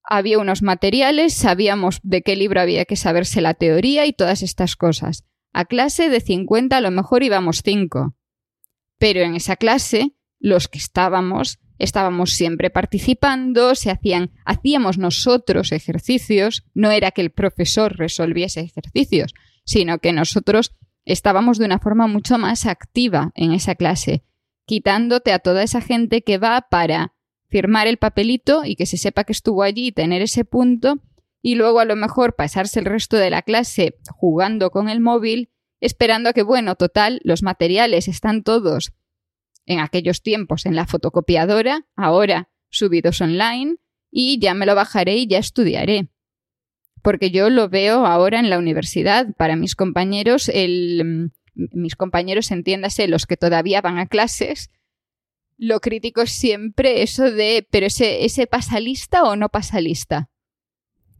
Había unos materiales, sabíamos de qué libro había que saberse la teoría y todas estas cosas. A clase de 50 a lo mejor íbamos 5. Pero en esa clase, los que estábamos, estábamos siempre participando, se hacían, hacíamos nosotros ejercicios, no era que el profesor resolviese ejercicios, sino que nosotros estábamos de una forma mucho más activa en esa clase quitándote a toda esa gente que va para firmar el papelito y que se sepa que estuvo allí y tener ese punto y luego a lo mejor pasarse el resto de la clase jugando con el móvil, esperando a que, bueno, total, los materiales están todos en aquellos tiempos en la fotocopiadora, ahora subidos online, y ya me lo bajaré y ya estudiaré. Porque yo lo veo ahora en la universidad. Para mis compañeros, el, mis compañeros, entiéndase, los que todavía van a clases, lo crítico es siempre eso de, pero ese, ese pasa lista o no pasa lista.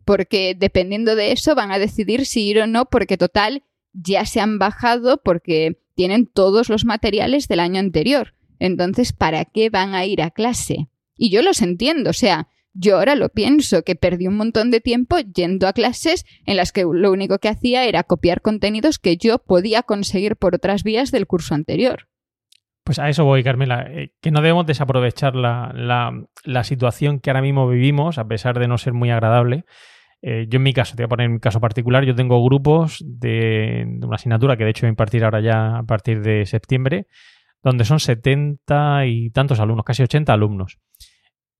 Porque dependiendo de eso van a decidir si ir o no, porque total ya se han bajado porque tienen todos los materiales del año anterior. Entonces, ¿para qué van a ir a clase? Y yo los entiendo, o sea, yo ahora lo pienso, que perdí un montón de tiempo yendo a clases en las que lo único que hacía era copiar contenidos que yo podía conseguir por otras vías del curso anterior. Pues a eso voy, Carmela, eh, que no debemos desaprovechar la, situación que ahora mismo vivimos, a pesar de no ser muy agradable. Eh, yo en mi caso, te voy a poner mi caso particular, yo tengo grupos de, una asignatura que de hecho voy a impartir ahora ya a partir de septiembre, donde son 70 y tantos alumnos, casi 80 alumnos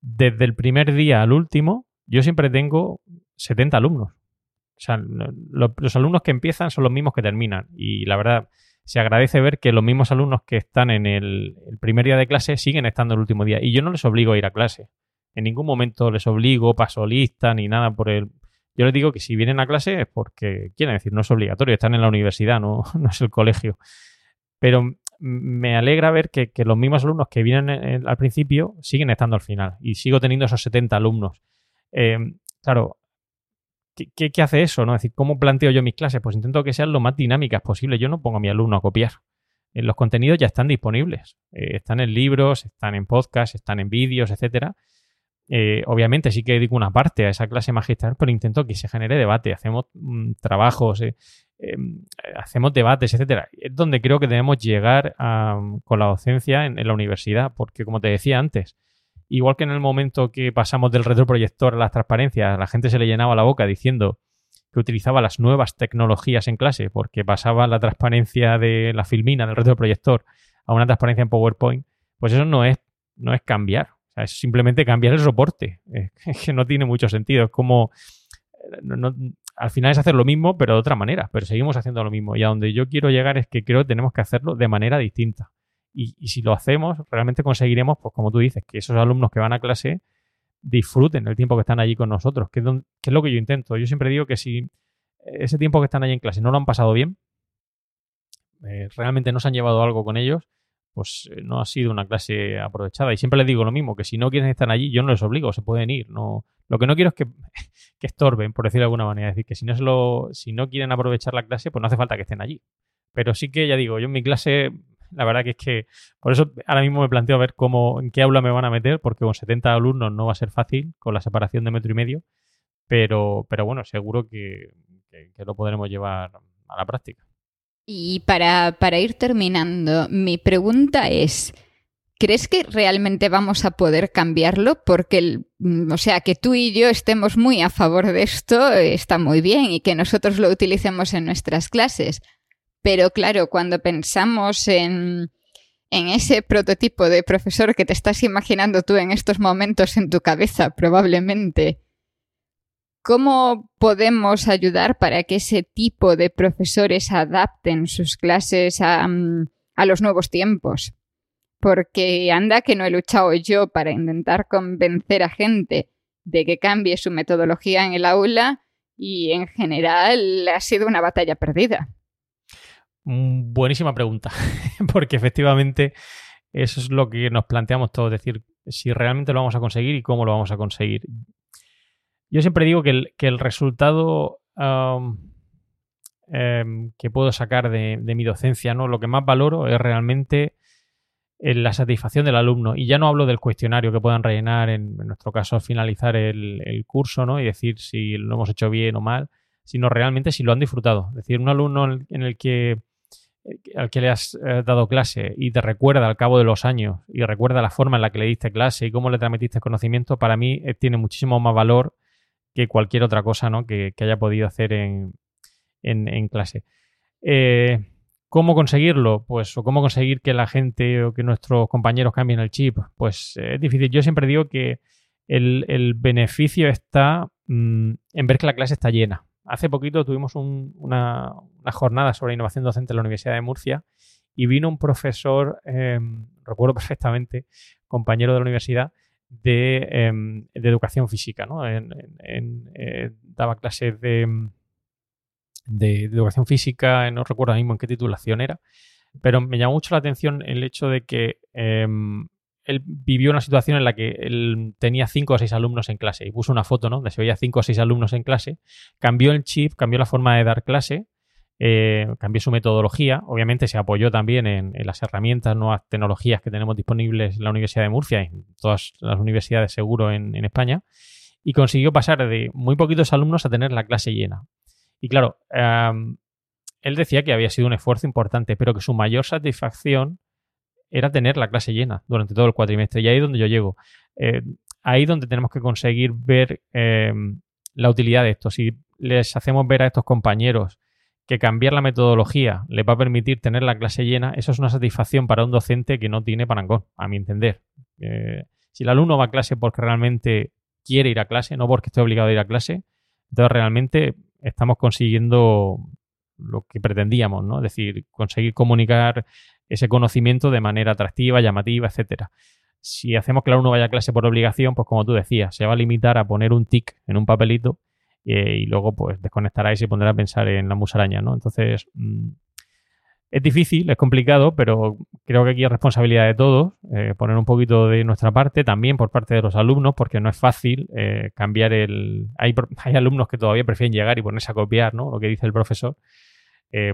desde el primer día al último, yo siempre tengo 70 alumnos. O sea, los alumnos que empiezan son los mismos que terminan. Y la verdad, se agradece ver que los mismos alumnos que están en el, primer día de clase siguen estando el último día. Y yo no les obligo a ir a clase. En ningún momento les obligo, paso lista, ni nada por el... Yo les digo que si vienen a clase es porque quieren decir, no es obligatorio, están en la universidad, no, no es el colegio. Pero me alegra ver que, los mismos alumnos que vienen al principio siguen estando al final y sigo teniendo esos 70 alumnos. Em, claro, ¿qué, hace eso? ¿no? Es decir, ¿cómo planteo yo mis clases? Pues intento que sean lo más dinámicas posible. Yo no pongo a mi alumno a copiar. Eh, los contenidos ya están disponibles. Eh, están en libros, están en podcasts, están en vídeos, etcétera. Eh, obviamente sí que dedico una parte a esa clase magistral, pero intento que se genere debate. Hacemos mm, trabajos, Em, hacemos debates, etcétera. Es donde creo que debemos llegar con la docencia en, la universidad, porque como te decía antes, igual que en el momento que pasamos del retroproyector a las transparencias, la gente se le llenaba la boca diciendo que utilizaba las nuevas tecnologías en clase, porque pasaba la transparencia de la filmina del retroproyector a una transparencia en PowerPoint, pues eso no es, no es cambiar. Es simplemente cambiar el soporte. Es que no tiene mucho sentido. Es como. al final es hacer lo mismo, pero de otra manera. Pero seguimos haciendo lo mismo. Y a donde yo quiero llegar es que creo que tenemos que hacerlo de manera distinta. Y, si lo hacemos, realmente conseguiremos, pues como tú dices, que esos alumnos que van a clase disfruten el tiempo que están allí con nosotros, que es, lo que yo intento. Yo siempre digo que si ese tiempo que están allí en clase no lo han pasado bien, eh, realmente no se han llevado algo con ellos, pues eh, no ha sido una clase aprovechada. Y siempre les digo lo mismo, que si no quieren estar allí, yo no les obligo, se pueden ir. No, lo que no quiero es que, que estorben, por decirlo de alguna manera. Es decir, que si no, lo, si no quieren aprovechar la clase, pues no hace falta que estén allí. Pero sí que, ya digo, yo en mi clase la verdad que es que por eso ahora mismo me planteo ver cómo, en qué aula me van a meter, porque con 70 alumnos no va a ser fácil con la separación de metro y medio, pero, pero bueno, seguro que, lo podremos llevar a la práctica. Y para, para ir terminando, mi pregunta es, ¿crees que realmente vamos a poder cambiarlo? Porque, mm, o sea, que tú y yo estemos muy a favor de esto está muy bien y que nosotros lo utilicemos en nuestras clases. Pero claro, cuando pensamos en, ese prototipo de profesor que te estás imaginando tú en estos momentos en tu cabeza, probablemente, ¿cómo podemos ayudar para que ese tipo de profesores adapten sus clases a, a los nuevos tiempos? Porque anda que no he luchado yo para intentar convencer a gente de que cambie su metodología en el aula y en general ha sido una batalla perdida. Mm, buenísima pregunta, porque efectivamente eso es lo que nos planteamos todos, decir, si realmente lo vamos a conseguir y cómo lo vamos a conseguir. Yo siempre digo que el, resultado em, que puedo sacar de, mi docencia, ¿no? Lo que más valoro es realmente la satisfacción del alumno. Y ya no hablo del cuestionario que puedan rellenar, en, nuestro caso, finalizar el, curso, ¿no? Y decir si lo hemos hecho bien o mal, sino realmente si lo han disfrutado. Es decir, un alumno en el que al que le has eh, dado clase y te recuerda al cabo de los años y recuerda la forma en la que le diste clase y cómo le transmitiste conocimiento, para mí eh, tiene muchísimo más valor que cualquier otra cosa ¿no? que, haya podido hacer en, clase. Eh, ¿Cómo conseguirlo? Pues, o cómo conseguir que la gente o que nuestros compañeros cambien el chip. Pues es difícil. Yo siempre digo que el, beneficio está mm, en ver que la clase está llena hace poquito tuvimos una, jornada sobre innovación docente en la Universidad de Murcia y vino un profesor, em, recuerdo perfectamente, compañero de la universidad, de, em, educación física. ¿no? Eh, daba clases de, de, educación física, no recuerdo mismo en qué titulación era, pero me llamó mucho la atención el hecho de que em, él vivió una situación en la que él tenía cinco o seis alumnos en clase y puso una foto, ¿no? Donde se veía cinco o seis alumnos en clase, cambió el chip, cambió la forma de dar clase, eh, cambió su metodología, obviamente se apoyó también en, las herramientas, nuevas tecnologías que tenemos disponibles en la Universidad de Murcia y en todas las universidades seguro en, España, y consiguió pasar de muy poquitos alumnos a tener la clase llena. Y claro, él decía que había sido un esfuerzo importante, pero que su mayor satisfacción era tener la clase llena durante todo el cuatrimestre. Y ahí es donde yo llego. Eh, ahí donde tenemos que conseguir ver em, la utilidad de esto. Si les hacemos ver a estos compañeros que cambiar la metodología les va a permitir tener la clase llena, eso es una satisfacción para un docente que no tiene parangón, a mi entender. Eh, si el alumno va a clase porque realmente quiere ir a clase, no porque esté obligado a ir a clase, entonces realmente estamos consiguiendo lo que pretendíamos, ¿no? Es decir, conseguir comunicar ese conocimiento de manera atractiva, llamativa, etcétera. Si hacemos que el alumno vaya a clase por obligación, pues como tú decías, se va a limitar a poner un tic en un papelito eh, y luego pues desconectará y se pondrá a pensar en la musaraña, ¿no? Entonces, mm, es difícil, es complicado, pero creo que aquí es responsabilidad de todos eh, poner un poquito de nuestra parte, también por parte de los alumnos, porque no es fácil eh, cambiar el... Hay, hay, alumnos que todavía prefieren llegar y ponerse a copiar, ¿no? Lo que dice el profesor,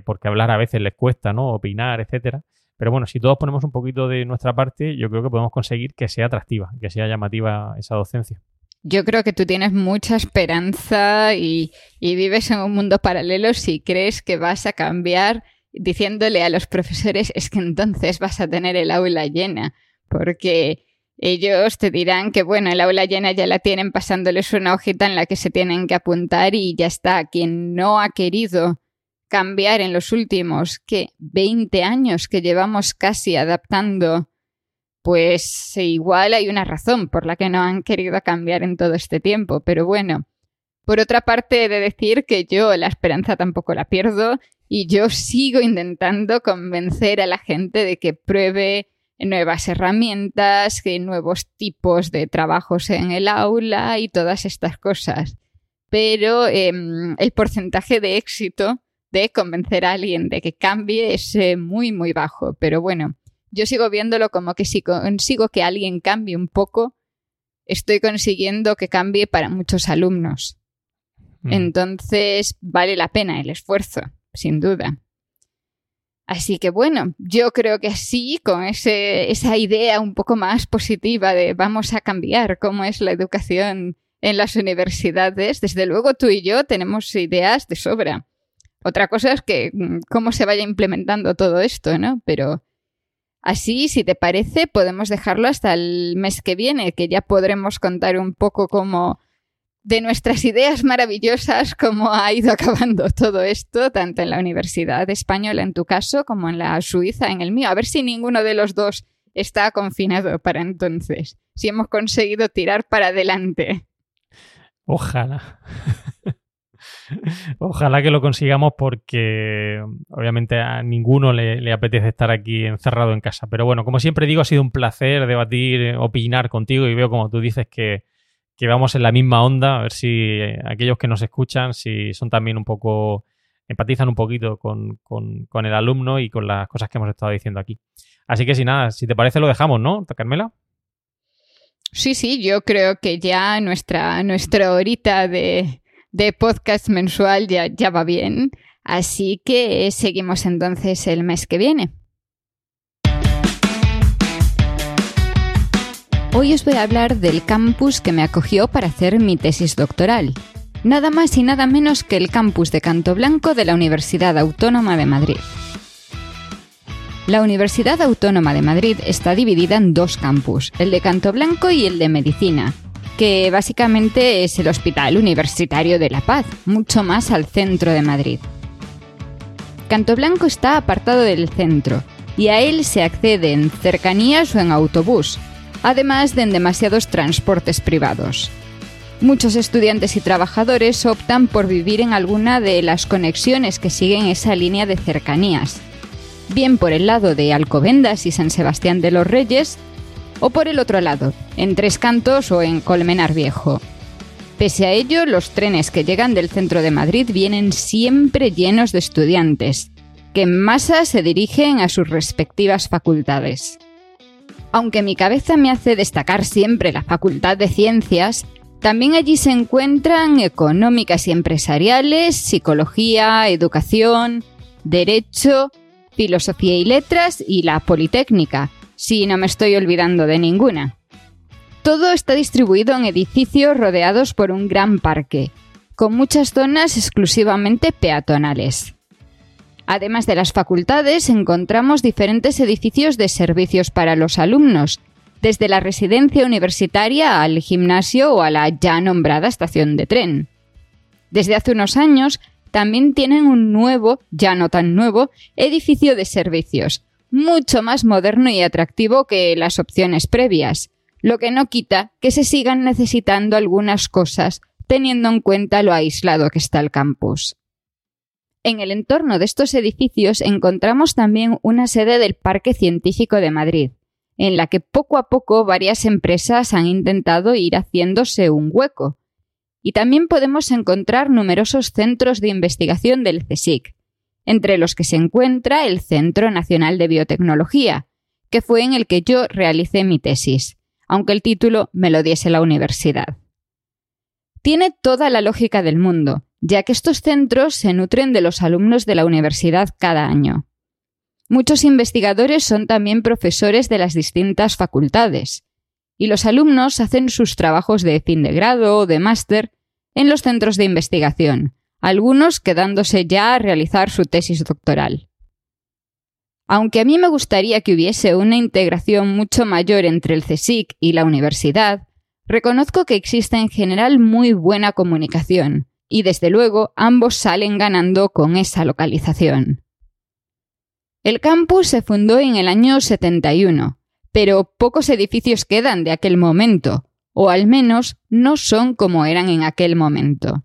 porque hablar a veces les cuesta, ¿no? Opinar, etcétera. Pero bueno, si todos ponemos un poquito de nuestra parte, yo creo que podemos conseguir que sea atractiva, que sea llamativa esa docencia. Yo creo que tú tienes mucha esperanza y, vives en un mundo paralelo si crees que vas a cambiar diciéndole a los profesores es que entonces vas a tener el aula llena, porque ellos te dirán que, bueno, el aula llena ya la tienen pasándoles una hojita en la que se tienen que apuntar y ya está. Quien no ha querido cambiar en los últimos, que 20 años que llevamos casi adaptando, pues igual hay una razón por la que no han querido cambiar en todo este tiempo. Pero bueno, por otra parte, he de decir que yo la esperanza tampoco la pierdo y yo sigo intentando convencer a la gente de que pruebe nuevas herramientas, nuevos tipos de trabajos en el aula y todas estas cosas. Pero em, el porcentaje de éxito de convencer a alguien de que cambie es eh, muy, muy bajo. Pero bueno, yo sigo viéndolo como que si consigo que alguien cambie un poco, estoy consiguiendo que cambie para muchos alumnos. Mm. Entonces, vale la pena el esfuerzo, sin duda. Así que bueno, yo creo que sí, con esa idea un poco más positiva de vamos a cambiar cómo es la educación en las universidades, desde luego tú y yo tenemos ideas de sobra. Otra cosa es que mm, cómo se vaya implementando todo esto, ¿no? Pero así, si te parece, podemos dejarlo hasta el mes que viene, que ya podremos contar un poco cómo de nuestras ideas maravillosas, cómo ha ido acabando todo esto, tanto en la Universidad Española en tu caso como en la Suiza en el mío. A ver si ninguno de los dos está confinado para entonces, si hemos conseguido tirar para adelante. Ojalá. Ojalá que lo consigamos porque obviamente a ninguno le, apetece estar aquí encerrado en casa. Pero bueno, como siempre digo, ha sido un placer debatir, opinar contigo y veo como tú dices que, que vamos en la misma onda, a ver si eh, aquellos que nos escuchan, si son también un poco, empatizan un poquito con, el alumno y con las cosas que hemos estado diciendo aquí. Así que si nada, si te parece lo dejamos, ¿no, Carmela? Sí, sí, yo creo que ya nuestra, nuestra horita de, de podcast mensual ya, ya va bien. Así que seguimos entonces el mes que viene. Hoy os voy a hablar del campus que me acogió para hacer mi tesis doctoral. Nada más y nada menos que el campus de Canto Blanco de la Universidad Autónoma de Madrid. La Universidad Autónoma de Madrid está dividida en dos campus, el de Canto Blanco y el de Medicina, que básicamente es el Hospital Universitario de La Paz, mucho más al centro de Madrid. Canto Blanco está apartado del centro y a él se accede en cercanías o en autobús, además de en demasiados transportes privados. Muchos estudiantes y trabajadores optan por vivir en alguna de las conexiones que siguen esa línea de cercanías, bien por el lado de Alcobendas y San Sebastián de los Reyes, o por el otro lado, en Tres Cantos o en Colmenar Viejo. Pese a ello, los trenes que llegan del centro de Madrid vienen siempre llenos de estudiantes, que en masa se dirigen a sus respectivas facultades. Aunque mi cabeza me hace destacar siempre la Facultad de Ciencias, también allí se encuentran económicas y empresariales, psicología, educación, derecho, filosofía y letras y la Politécnica, si no me estoy olvidando de ninguna. Todo está distribuido en edificios rodeados por un gran parque, con muchas zonas exclusivamente peatonales. Además de las facultades, encontramos diferentes edificios de servicios para los alumnos, desde la residencia universitaria al gimnasio o a la ya nombrada estación de tren. Desde hace unos años también tienen un nuevo, ya no tan nuevo, edificio de servicios, mucho más moderno y atractivo que las opciones previas, lo que no quita que se sigan necesitando algunas cosas teniendo en cuenta lo aislado que está el campus. En el entorno de estos edificios encontramos también una sede del Parque Científico de Madrid, en la que poco a poco varias empresas han intentado ir haciéndose un hueco. Y también podemos encontrar numerosos centros de investigación del CSIC, entre los que se encuentra el Centro Nacional de Biotecnología, que fue en el que yo realicé mi tesis, aunque el título me lo diese la universidad. Tiene toda la lógica del mundo, ya que estos centros se nutren de los alumnos de la universidad cada año. Muchos investigadores son también profesores de las distintas facultades, y los alumnos hacen sus trabajos de fin de grado o de máster en los centros de investigación, algunos quedándose ya a realizar su tesis doctoral. Aunque a mí me gustaría que hubiese una integración mucho mayor entre el CSIC y la universidad, reconozco que existe en general muy buena comunicación, y desde luego ambos salen ganando con esa localización. El campus se fundó en el año 71, pero pocos edificios quedan de aquel momento, o al menos no son como eran en aquel momento.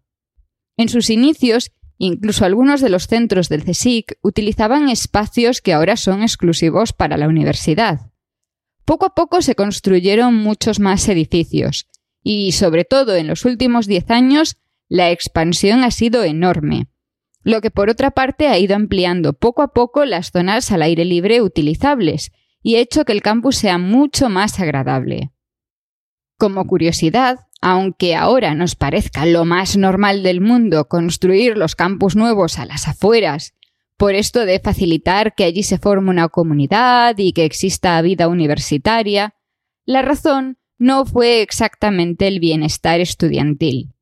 En sus inicios, incluso algunos de los centros del CSIC utilizaban espacios que ahora son exclusivos para la universidad. Poco a poco se construyeron muchos más edificios, y sobre todo en los últimos diez años la expansión ha sido enorme, lo que por otra parte ha ido ampliando poco a poco las zonas al aire libre utilizables y ha hecho que el campus sea mucho más agradable. Como curiosidad, aunque ahora nos parezca lo más normal del mundo construir los campus nuevos a las afueras, por esto de facilitar que allí se forme una comunidad y que exista vida universitaria, la razón no fue exactamente el bienestar estudiantil.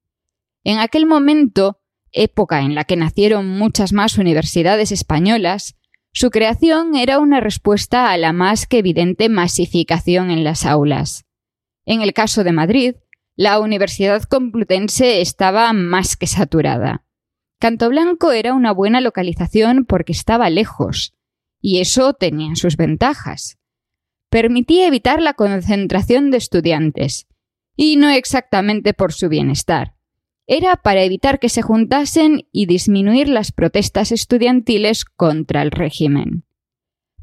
En aquel momento, época en la que nacieron muchas más universidades españolas, su creación era una respuesta a la más que evidente masificación en las aulas. En el caso de Madrid, la Universidad Complutense estaba más que saturada. Canto Blanco era una buena localización porque estaba lejos, y eso tenía sus ventajas. Permitía evitar la concentración de estudiantes, y no exactamente por su bienestar era para evitar que se juntasen y disminuir las protestas estudiantiles contra el régimen.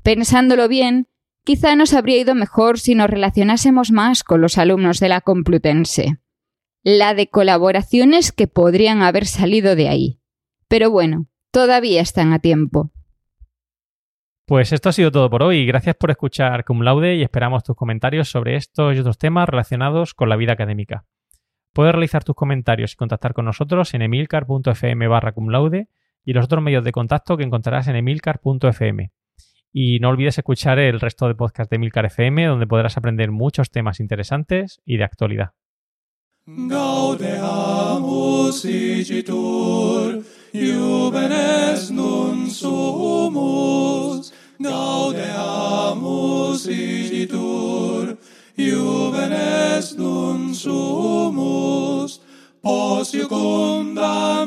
Pensándolo bien, quizá nos habría ido mejor si nos relacionásemos más con los alumnos de la Complutense. La de colaboraciones que podrían haber salido de ahí. Pero bueno, todavía están a tiempo. Pues esto ha sido todo por hoy. Gracias por escuchar Cum Laude y esperamos tus comentarios sobre estos y otros temas relacionados con la vida académica. Puedes realizar tus comentarios y contactar con nosotros en emilcar.fm barra cumlaude y los otros medios de contacto que encontrarás en emilcar.fm. Y no olvides escuchar el resto de podcast de Emilcar FM, donde podrás aprender muchos temas interesantes y de actualidad.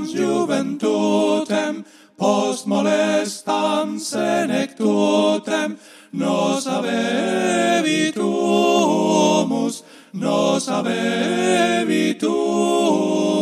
juventutem, post molestam senectutem nos habebitumus, nos habebitumus.